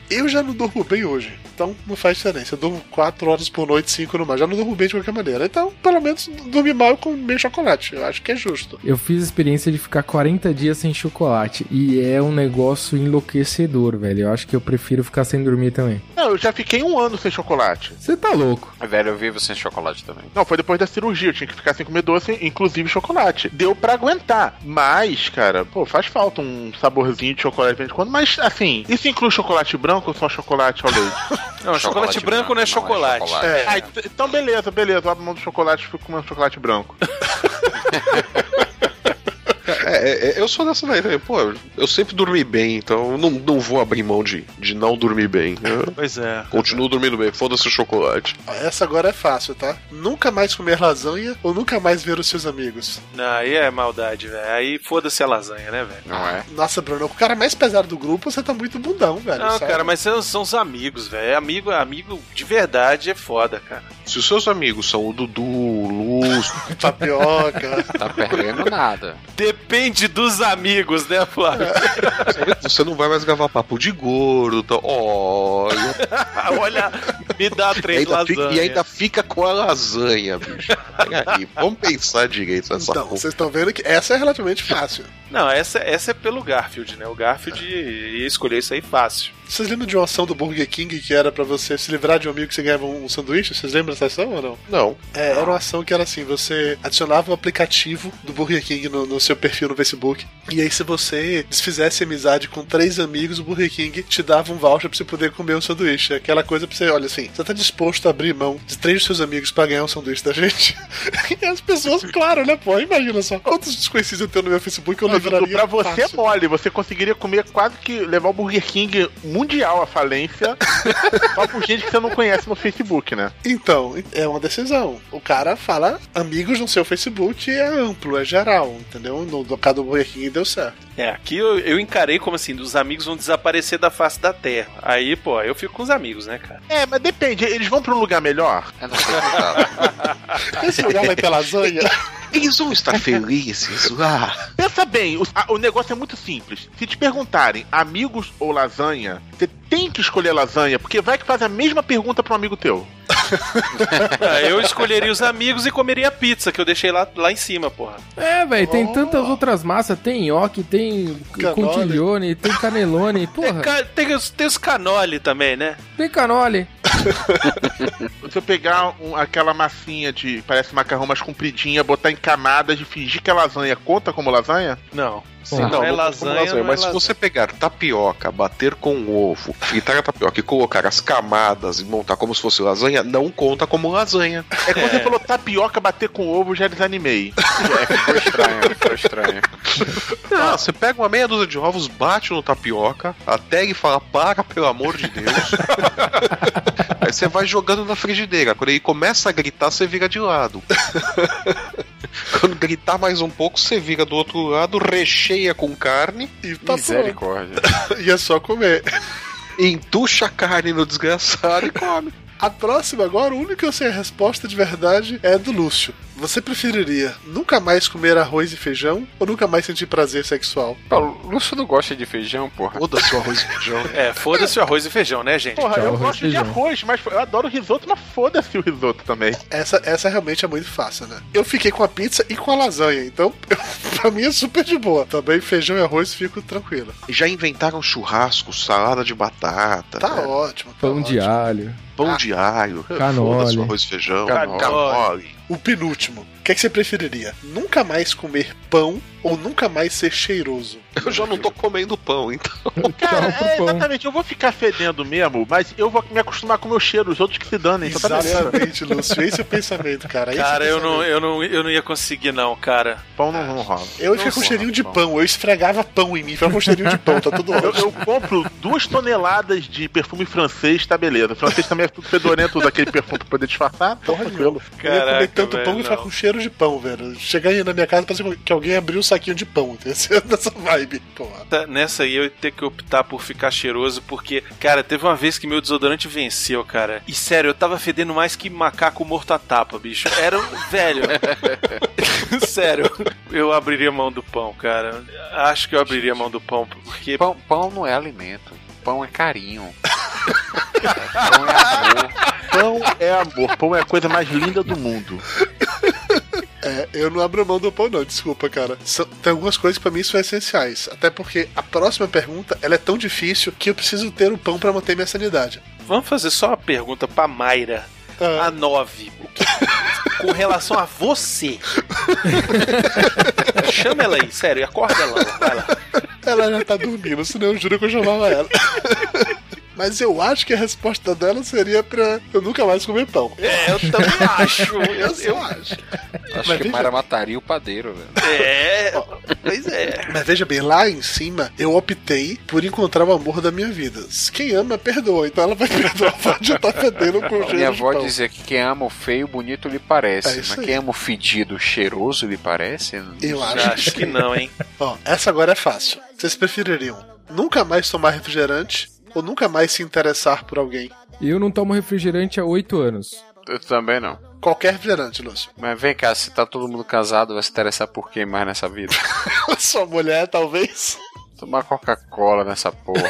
Eu já não durmo bem hoje. Então não faz diferença. Eu durmo 4 horas por noite, 5 no mais. Já não durmo bem de qualquer maneira. Então, pelo menos, dormir mal com meio chocolate. Eu acho que é justo.
Eu fiz a experiência de ficar 40 dias sem chocolate. E é um negócio enlouquecedor, velho. Eu acho que eu prefiro ficar sem dormir também.
Não, eu já fiquei um ano sem chocolate.
Você tá louco?
Velho, eu vivo sem chocolate também.
Não, foi depois da cirurgia. Eu tinha que ficar sem comer doce, inclusive chocolate. Deu pra aguentar. Mas, cara, pô, faz falta um saborzinho de chocolate de vez em quando. Mas, assim, isso inclui chocolate branco ou só chocolate ao leite? [LAUGHS]
Não, chocolate, branco, não é chocolate.
É.
Ah, ent- então beleza, beleza. Abro mão do chocolate e fico comendo chocolate branco. [LAUGHS]
É, é, eu sou dessa daí, velho. Pô, eu sempre dormi bem, então eu não, não vou abrir mão de, de não dormir bem. [LAUGHS]
Pois é.
continuo dormindo bem, foda-se o chocolate.
Ó, Essa agora é fácil, tá? Nunca mais comer lasanha ou nunca mais ver os seus amigos?
Não, aí é maldade, velho. Aí foda-se a lasanha, né, velho?
Não é?
Nossa, Bruno, o cara mais pesado do grupo, você tá muito bundão, velho.
Não,
sério.
cara, mas são, são os amigos, velho. Amigo, amigo de verdade é foda, cara.
Se os seus amigos são o Dudu, o Luz, [LAUGHS]
Tapioca.
Tá perdendo nada.
Depende dos amigos, né, Flávio? [LAUGHS]
você não vai mais gravar papo de gordo, então, olha. [LAUGHS]
Olha, me dá
E
três
ainda, fica,
lasanhas.
e ainda fica com a lasanha, bicho. Pega aí, vamos pensar direito nessa
Então, vocês estão vendo que essa é relativamente fácil.
Não, essa, essa é pelo Garfield, né? O Garfield ia escolher isso aí fácil.
Vocês lembram de uma ação do Burger King que era pra você se livrar de um amigo que você ganhava um sanduíche? Vocês lembram dessa ação ou não?
Não.
É, era uma ação que era assim: você adicionava o aplicativo do Burger King no, no seu perfil no Facebook. E aí, se você desfizesse amizade com três amigos, o Burger King te dava um voucher pra você poder comer um sanduíche. Aquela coisa pra você, olha assim, você tá disposto a abrir mão de três dos seus amigos pra ganhar um sanduíche da gente? [LAUGHS] e as pessoas, claro, né, pô? Imagina só. Quantos desconhecidos eu tenho no meu Facebook eu
Mas,
livraria
pra você
fácil.
é mole, você conseguiria comer quase que levar o Burger King mundial à falência [LAUGHS] só por gente que você não conhece no Facebook, né?
Então, é uma decisão. O cara fala amigos no seu Facebook é amplo, é geral, entendeu? No, caso do Burger King deu certo.
É, aqui eu, eu encarei como assim, os amigos vão desaparecer da face da terra. Aí, pô, eu fico com os amigos, né, cara?
É, mas depende, eles vão pra um lugar melhor? [LAUGHS]
Esse lugar vai ter lasanha? [LAUGHS]
Eles vão estar [LAUGHS] felizes lá.
Pensa bem, o, a- o negócio é muito simples. Se te perguntarem amigos ou lasanha, você tem que escolher lasanha, porque vai que faz a mesma pergunta pra um amigo teu.
Ah, [LAUGHS] eu escolheria os amigos e comeria a pizza que eu deixei lá, lá em cima, porra.
É, velho, tem tantas outras massas. Tem nhoque, tem
Canole.
contiglione, tem canelone. [LAUGHS] Porra,
Ca- Tem, os- tem os canoli também, né?
tem canole. [LAUGHS]
Se eu pegar um- aquela massinha de parece macarrão mais compridinha, botar em camadas e fingir que é lasanha, conta como lasanha?
Não.
Sim, não,
é lasanha,
lasanha,
não é
mas se
lasanha.
você pegar tapioca, bater com ovo, fritar a tapioca e colocar as camadas e montar como se fosse lasanha, não conta como lasanha.
É quando você falou tapioca bater com ovo, já desanimei. [LAUGHS]
É, ficou estranho, ficou estranho.
Não, você pega uma meia dúzia de ovos, bate no tapioca, até ele fala, para, pelo amor de Deus. [LAUGHS] Aí você vai jogando na frigideira. Quando ele começa a gritar, você vira de lado. [LAUGHS] [LAUGHS] Quando gritar mais um pouco, você vira do outro lado, recheia com carne.
E tá
Misericórdia. [LAUGHS]
E é só comer.
Entuxa a carne no desgraçado e come.
A próxima agora, o único que eu sei a resposta de verdade é do Lúcio. Você preferiria nunca mais comer arroz e feijão ou nunca mais sentir prazer sexual?
Paulo, Lúcio não gosta de feijão, porra.
Foda-se o arroz e feijão.
É, foda-se o arroz e feijão, né, gente?
Porra,
Tchau,
eu gosto de arroz, mas eu adoro risoto, mas foda-se o risoto também.
Essa, essa realmente é muito fácil, né? Eu fiquei com a pizza e com a lasanha, então eu, [LAUGHS] pra mim é super de boa. Também feijão e arroz fico tranquilo.
Já inventaram churrasco, salada de batata.
Tá
né?
ótimo. tá
Pão de
ótimo.
alho.
Pão de alho.
Canole.
Foda-se o arroz e feijão.
Canole.
Canole.
O penúltimo. O que, é que você preferiria? Nunca mais comer pão ou nunca mais ser cheiroso?
Eu já não tô comendo pão, então.
Cara, é,
pão.
exatamente, eu vou ficar fedendo mesmo, mas eu vou me acostumar com o meu cheiro, os outros que se danem, então tá.
Exatamente, Lúcio. Esse é o pensamento, cara. Esse
Cara,
é o
eu não,
pensamento.
eu, não, eu não ia conseguir, não, cara.
Pão não, não rola.
Eu ia ficar com cheirinho de pão. Eu esfregava pão em mim. Ficava com cheirinho de pão. Tá tudo
Eu,
ótimo.
eu compro duas toneladas de perfume francês, tá beleza. francês também é tudo fedorento daquele perfume pra poder disfarçar, tá tranquilo.
Eu ia comer
Caraca,
tanto
velho,
pão que ficar com cheiro de pão, velho. Chegar aí na minha casa parece que alguém abriu um saquinho de pão. Entendeu? [LAUGHS] Nessa vibe. Porra.
Tá- Nessa aí eu ia ter que optar por ficar cheiroso, porque, cara, teve uma vez que meu desodorante venceu, cara. E sério, eu tava fedendo mais que macaco morto a tapa, bicho. Era um. [LAUGHS] Velho. [LAUGHS] sério, eu abriria mão do pão, cara. Acho que eu abriria mão do pão, porque.
Pão, pão não é alimento. Pão é carinho. [LAUGHS] pão é amor.
Pão é amor, pão é a coisa mais linda do mundo.
É, eu não abro mão do pão, não, desculpa, cara. São- tem algumas coisas que pra mim são essenciais. Até porque a próxima pergunta ela é tão difícil que eu preciso ter o pão pra manter minha sanidade.
Vamos fazer só uma pergunta pra Mayra.
Ah.
A 9. O que- Com relação a você. [LAUGHS] Chama ela aí, sério, acorda ela. Vai lá.
Ela já tá dormindo, senão eu juro que eu chamava ela. [LAUGHS] Mas eu acho que a resposta dela seria pra eu nunca mais comer pão.
É, eu também [LAUGHS] acho.
Eu,
Eu,
acho.
Acho
Mas
que
veja-
Mara mataria o padeiro, velho.
É, pois é.
Mas veja bem, lá em cima eu optei por encontrar o amor da minha vida. Quem ama, perdoa. Então ela vai [LAUGHS] perdoar o de estar fedendo com cheiro
Minha
de
avó
pão.
dizia que quem ama o feio, bonito lhe parece.
É
mas
aí.
quem ama o fedido, cheiroso lhe parece?
Eu acho,
Já acho que não, hein?
Ó, essa agora é fácil. Vocês prefeririam nunca mais tomar refrigerante ou nunca mais se interessar por alguém?
Eu não tomo refrigerante há oito anos.
Eu também não.
Qualquer refrigerante, Lúcio.
Mas vem cá, se tá todo mundo casado, vai se interessar por quem mais nessa vida? [LAUGHS]
Sua mulher, talvez.
Tomar Coca-Cola nessa porra. [LAUGHS]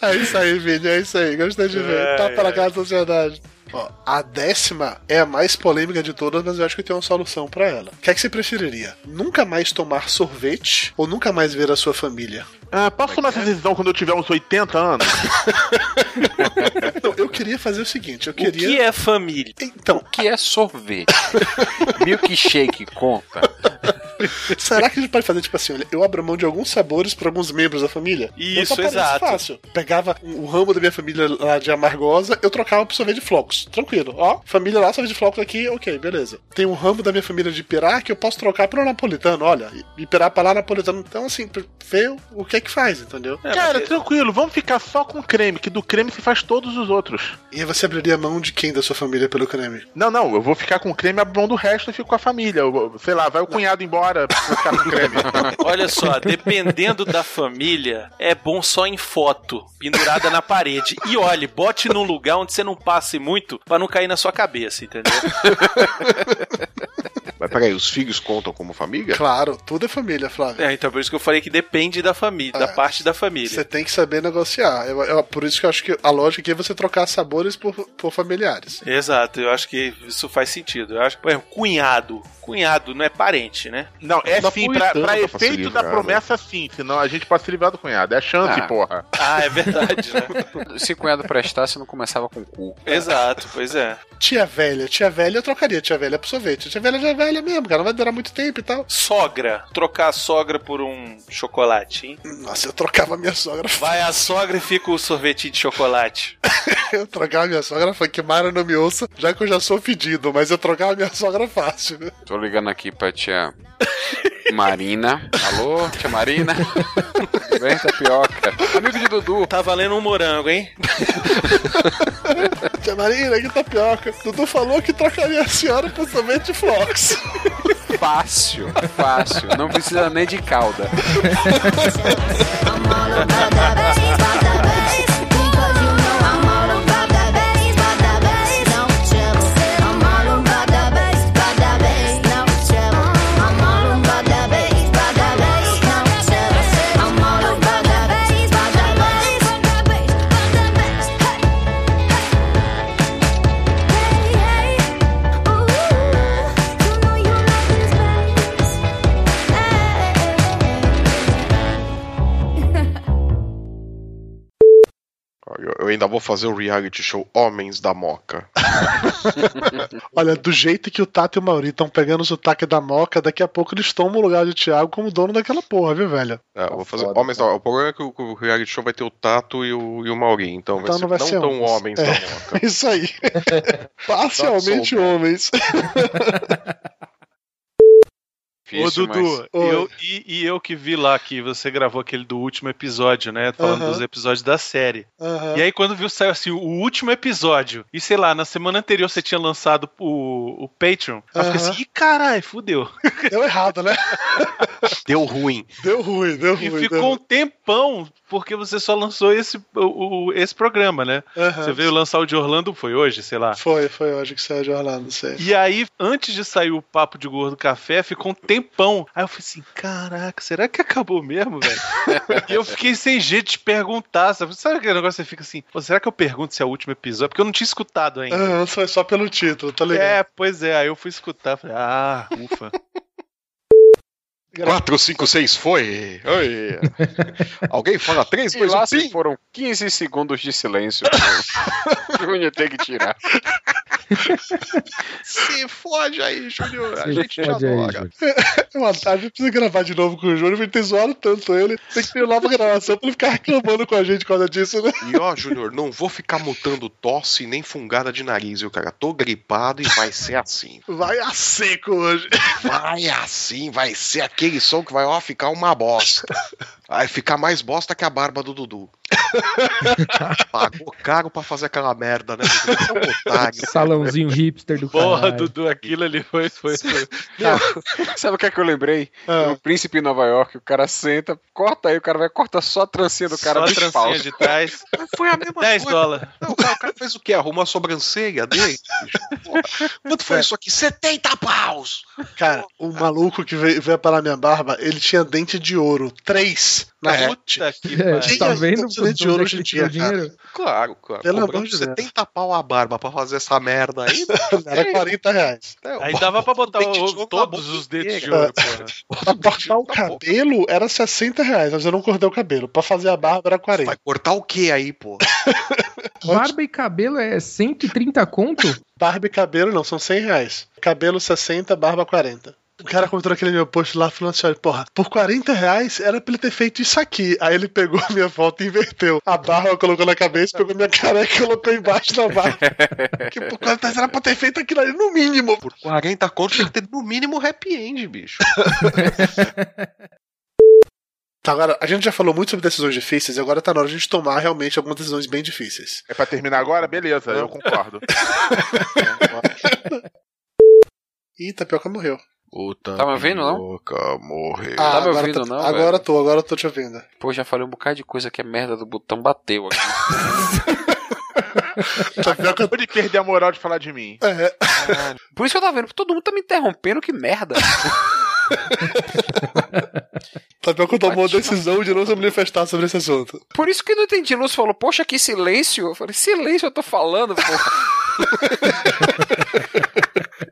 É isso aí, Vini, é isso aí. Gostei de ver.
Ai,
Tá para
ai.
cá a sociedade. Ó, a décima é a mais polêmica de todas, mas eu acho que tem uma solução pra ela. O que é que você preferiria? Nunca mais tomar sorvete ou nunca mais ver a sua família?
Ah, posso tomar essa decisão quando eu tiver uns 80 anos? [LAUGHS]
Não, eu queria fazer o seguinte, eu queria...
O que é família?
Então,
O que é sorvete? [LAUGHS] Milkshake conta. [LAUGHS]
Será que a gente pode fazer tipo assim, olha, eu abro mão de alguns sabores pra alguns membros da família?
Isso,
Então, parece
exato.
fácil. Pegava o ramo da minha família lá de amargosa, eu trocava pro sorvete de flocos. Tranquilo. Ó, família lá, sorvete de flocos aqui, ok, beleza. Tem um ramo da minha família de pirá que eu posso trocar pro napolitano, olha. E pirá pra lá, napolitano. Então, assim, ver o que é que faz, entendeu?
Cara, tranquilo, vamos ficar só com creme, que do creme se faz todos os outros.
E aí você abriria a mão de quem da sua família pelo creme?
Não, não, eu vou ficar com creme, abro mão do resto e fico com a família. Eu sei lá, vai o cunhado embora pra eu ficar com creme. [LAUGHS]
Olha só, dependendo da família, é bom só em foto, pendurada na parede. E olhe, bote num lugar onde você não passe muito pra não cair na sua cabeça, entendeu? [LAUGHS]
Mas peraí, os filhos contam como família?
Claro, tudo é família, Flávio.
É, então por isso que eu falei que depende da família, da parte da família.
Você tem que saber negociar. Eu- eu- por isso que eu acho que a lógica aqui é você trocar sabores por, por familiares.
Exato, eu acho que isso faz sentido. Eu acho que, por exemplo, cunhado. Cunhado não é parente, né?
Não, é sim, pra, pra
dá pra
efeito da
né?
promessa, sim. Senão a gente pode se livrar do cunhado. É a chance,
Ah.
porra.
Ah, é verdade, né? [LAUGHS]
Se cunhado prestasse, não começava com cu.
Exato, pois é.
Tia velha, tia velha, eu trocaria tia velha pro sorvete. Tia velha já é velha mesmo, cara, não vai durar muito tempo e tal.
Sogra. Trocar a sogra por um chocolate, hein?
Nossa, eu trocava minha sogra. [LAUGHS]
Vai a sogra e fica o sorvetinho de chocolate.
Eu trocava minha sogra, foi que Mara não me ouça, já que eu já sou pedido, mas eu trocava minha sogra fácil. né?
Tô ligando aqui pra tia Marina. Alô, tia Marina? Vem, tapioca. Amigo de Dudu.
Tá valendo um morango, hein?
Tia Marina, que tapioca. Dudu falou que trocaria a senhora por sorvete de flocos.
Fácil, fácil. Não precisa nem de calda.
Ainda vou fazer o reality show Homens da Moca. [LAUGHS]
Olha, do jeito que o Tato e o Mauri estão pegando o sotaque da moca, daqui a pouco eles tomam o lugar de Thiago como dono daquela porra, viu, velho?
É, eu vou fazer Homens da Moca. O problema é que o, o reality show vai ter o Tato e o, e o Mauri, então,
Então
vai ser
não vai
não
ser
tão
homens.
Homens
É.
da Moca. [LAUGHS]
Isso aí. [LAUGHS] Parcialmente
Solta.
Homens.
Ô,
Difícil,
Dudu,
Oi.
eu, e, e eu que vi lá que você gravou aquele do último episódio, né? Falando dos episódios da série. E aí, quando viu, saiu assim, o último episódio. E sei lá, na semana anterior você tinha lançado o, o Patreon. Aí eu fiquei assim, ih, caralho, fudeu. [LAUGHS]
Deu errado, né?
Deu ruim.
Deu ruim, deu ruim.
E
deu
ficou um tempão, porque você só lançou esse, o, o- esse programa, né? Você veio lançar o de Orlando, foi hoje, sei lá.
Foi, foi hoje que saiu de Orlando, sei.
E aí, antes de sair o papo de gordo café, ficou um tempão. Aí eu falei assim: caraca, será que acabou mesmo, velho? e eu fiquei sem jeito de perguntar. Sabe, sabe aquele negócio que você fica assim: "Pô, será que eu pergunto se é o último episódio? Porque eu não tinha escutado ainda.
Aham, foi só pelo título, tá ligado?
É, pois é. Aí eu fui escutar. Falei: ah, ufa.
4, 5, 6 foi. Oi. [LAUGHS] Alguém fala 3,
E
2,
lá
1,
se
pim.
foram 15 segundos de silêncio. o [LAUGHS] Júnior tem que tirar. [LAUGHS]
Se fode aí, Júnior. A gente já.
É uma tarde, a gente precisa gravar de novo com o Júnior, ele tem zoado tanto ele. Tem que ter nova gravação pra ele ficar reclamando com a gente por causa disso, né?
E ó, Júnior, não vou ficar mutando tosse nem fungada de nariz, viu, cara? Tô gripado e vai ser assim.
Vai a seco hoje.
Vai assim, vai ser aquele som que vai, ó, ficar uma bosta. [LAUGHS] Vai ficar mais bosta que a barba do Dudu. [LAUGHS] Pagou caro pra fazer aquela merda, né? É um otário.
Salãozinho hipster do
Porra,
caralho.
Dudu, aquilo ali foi. foi, foi. [LAUGHS]
Sabe o que é que eu lembrei?
Ah.
O príncipe em Nova York, o cara senta, corta aí, o cara vai cortar só a trancinha do cara
Só a trancinha
falso.
de trás. [LAUGHS]
Foi a mesma
10
coisa.
dólares.
Não, o, cara, o cara fez o quê? Arrumou a sobrancelha dele? Quanto foi isso aqui? 70 paus!
Cara, o maluco que veio, veio parar minha barba, ele tinha dente de ouro. Três. Na
É.
Puta que [LAUGHS]
É,
pariu.
tá vendo?
Incidente de ouro
é
hoje em dia,
o dinheiro?
Claro, claro.
Pelo amor de Deus.
70 pau a barba pra fazer essa merda aí. [LAUGHS]
Era 40 reais.
Aí dava pra botar o-
na
todos os dedos de ouro, porra. [LAUGHS]
Pra cortar o cabelo era 60 reais, mas eu não cortei o cabelo. Pra fazer a barba era 40.
Vai cortar o que aí, pô?
Barba e cabelo é 130 conto?
Barba e cabelo não, são 100 reais. Cabelo 60, barba 40. O cara comentou naquele meu post lá falando assim: olha, porra, por 40 reais era pra ele ter feito isso aqui. Aí ele pegou a minha foto e inverteu. A barba colocou na cabeça, pegou minha careca e colocou embaixo da barba. que por 40 reais era pra ter feito aquilo ali no mínimo.
Por 40 conto tem que ter no mínimo happy end, bicho. [LAUGHS]
Tá, agora, a gente já falou muito sobre decisões difíceis e agora tá na hora de a gente tomar realmente algumas decisões bem difíceis.
É pra terminar agora? Beleza, eu concordo. [LAUGHS]
Ih, Tapioca morreu.
O
Tá me ouvindo, não?
Morreu.
Ah,
Tá me ouvindo,
tô-
não,
Agora
velho?
tô, agora tô te ouvindo.
Pô, já falei um bocado de coisa que é merda do botão bateu aqui. [LAUGHS]
Acabou de perder a moral de falar de mim.
É.
Por isso que eu tava vendo, todo mundo tá me interrompendo, que merda. [LAUGHS]
Tapioca tomou a decisão de não se manifestar sobre esse assunto.
Por isso que eu não entendi. Lúcio falou, poxa, que silêncio. Eu falei, silêncio, eu tô falando, porra. [LAUGHS]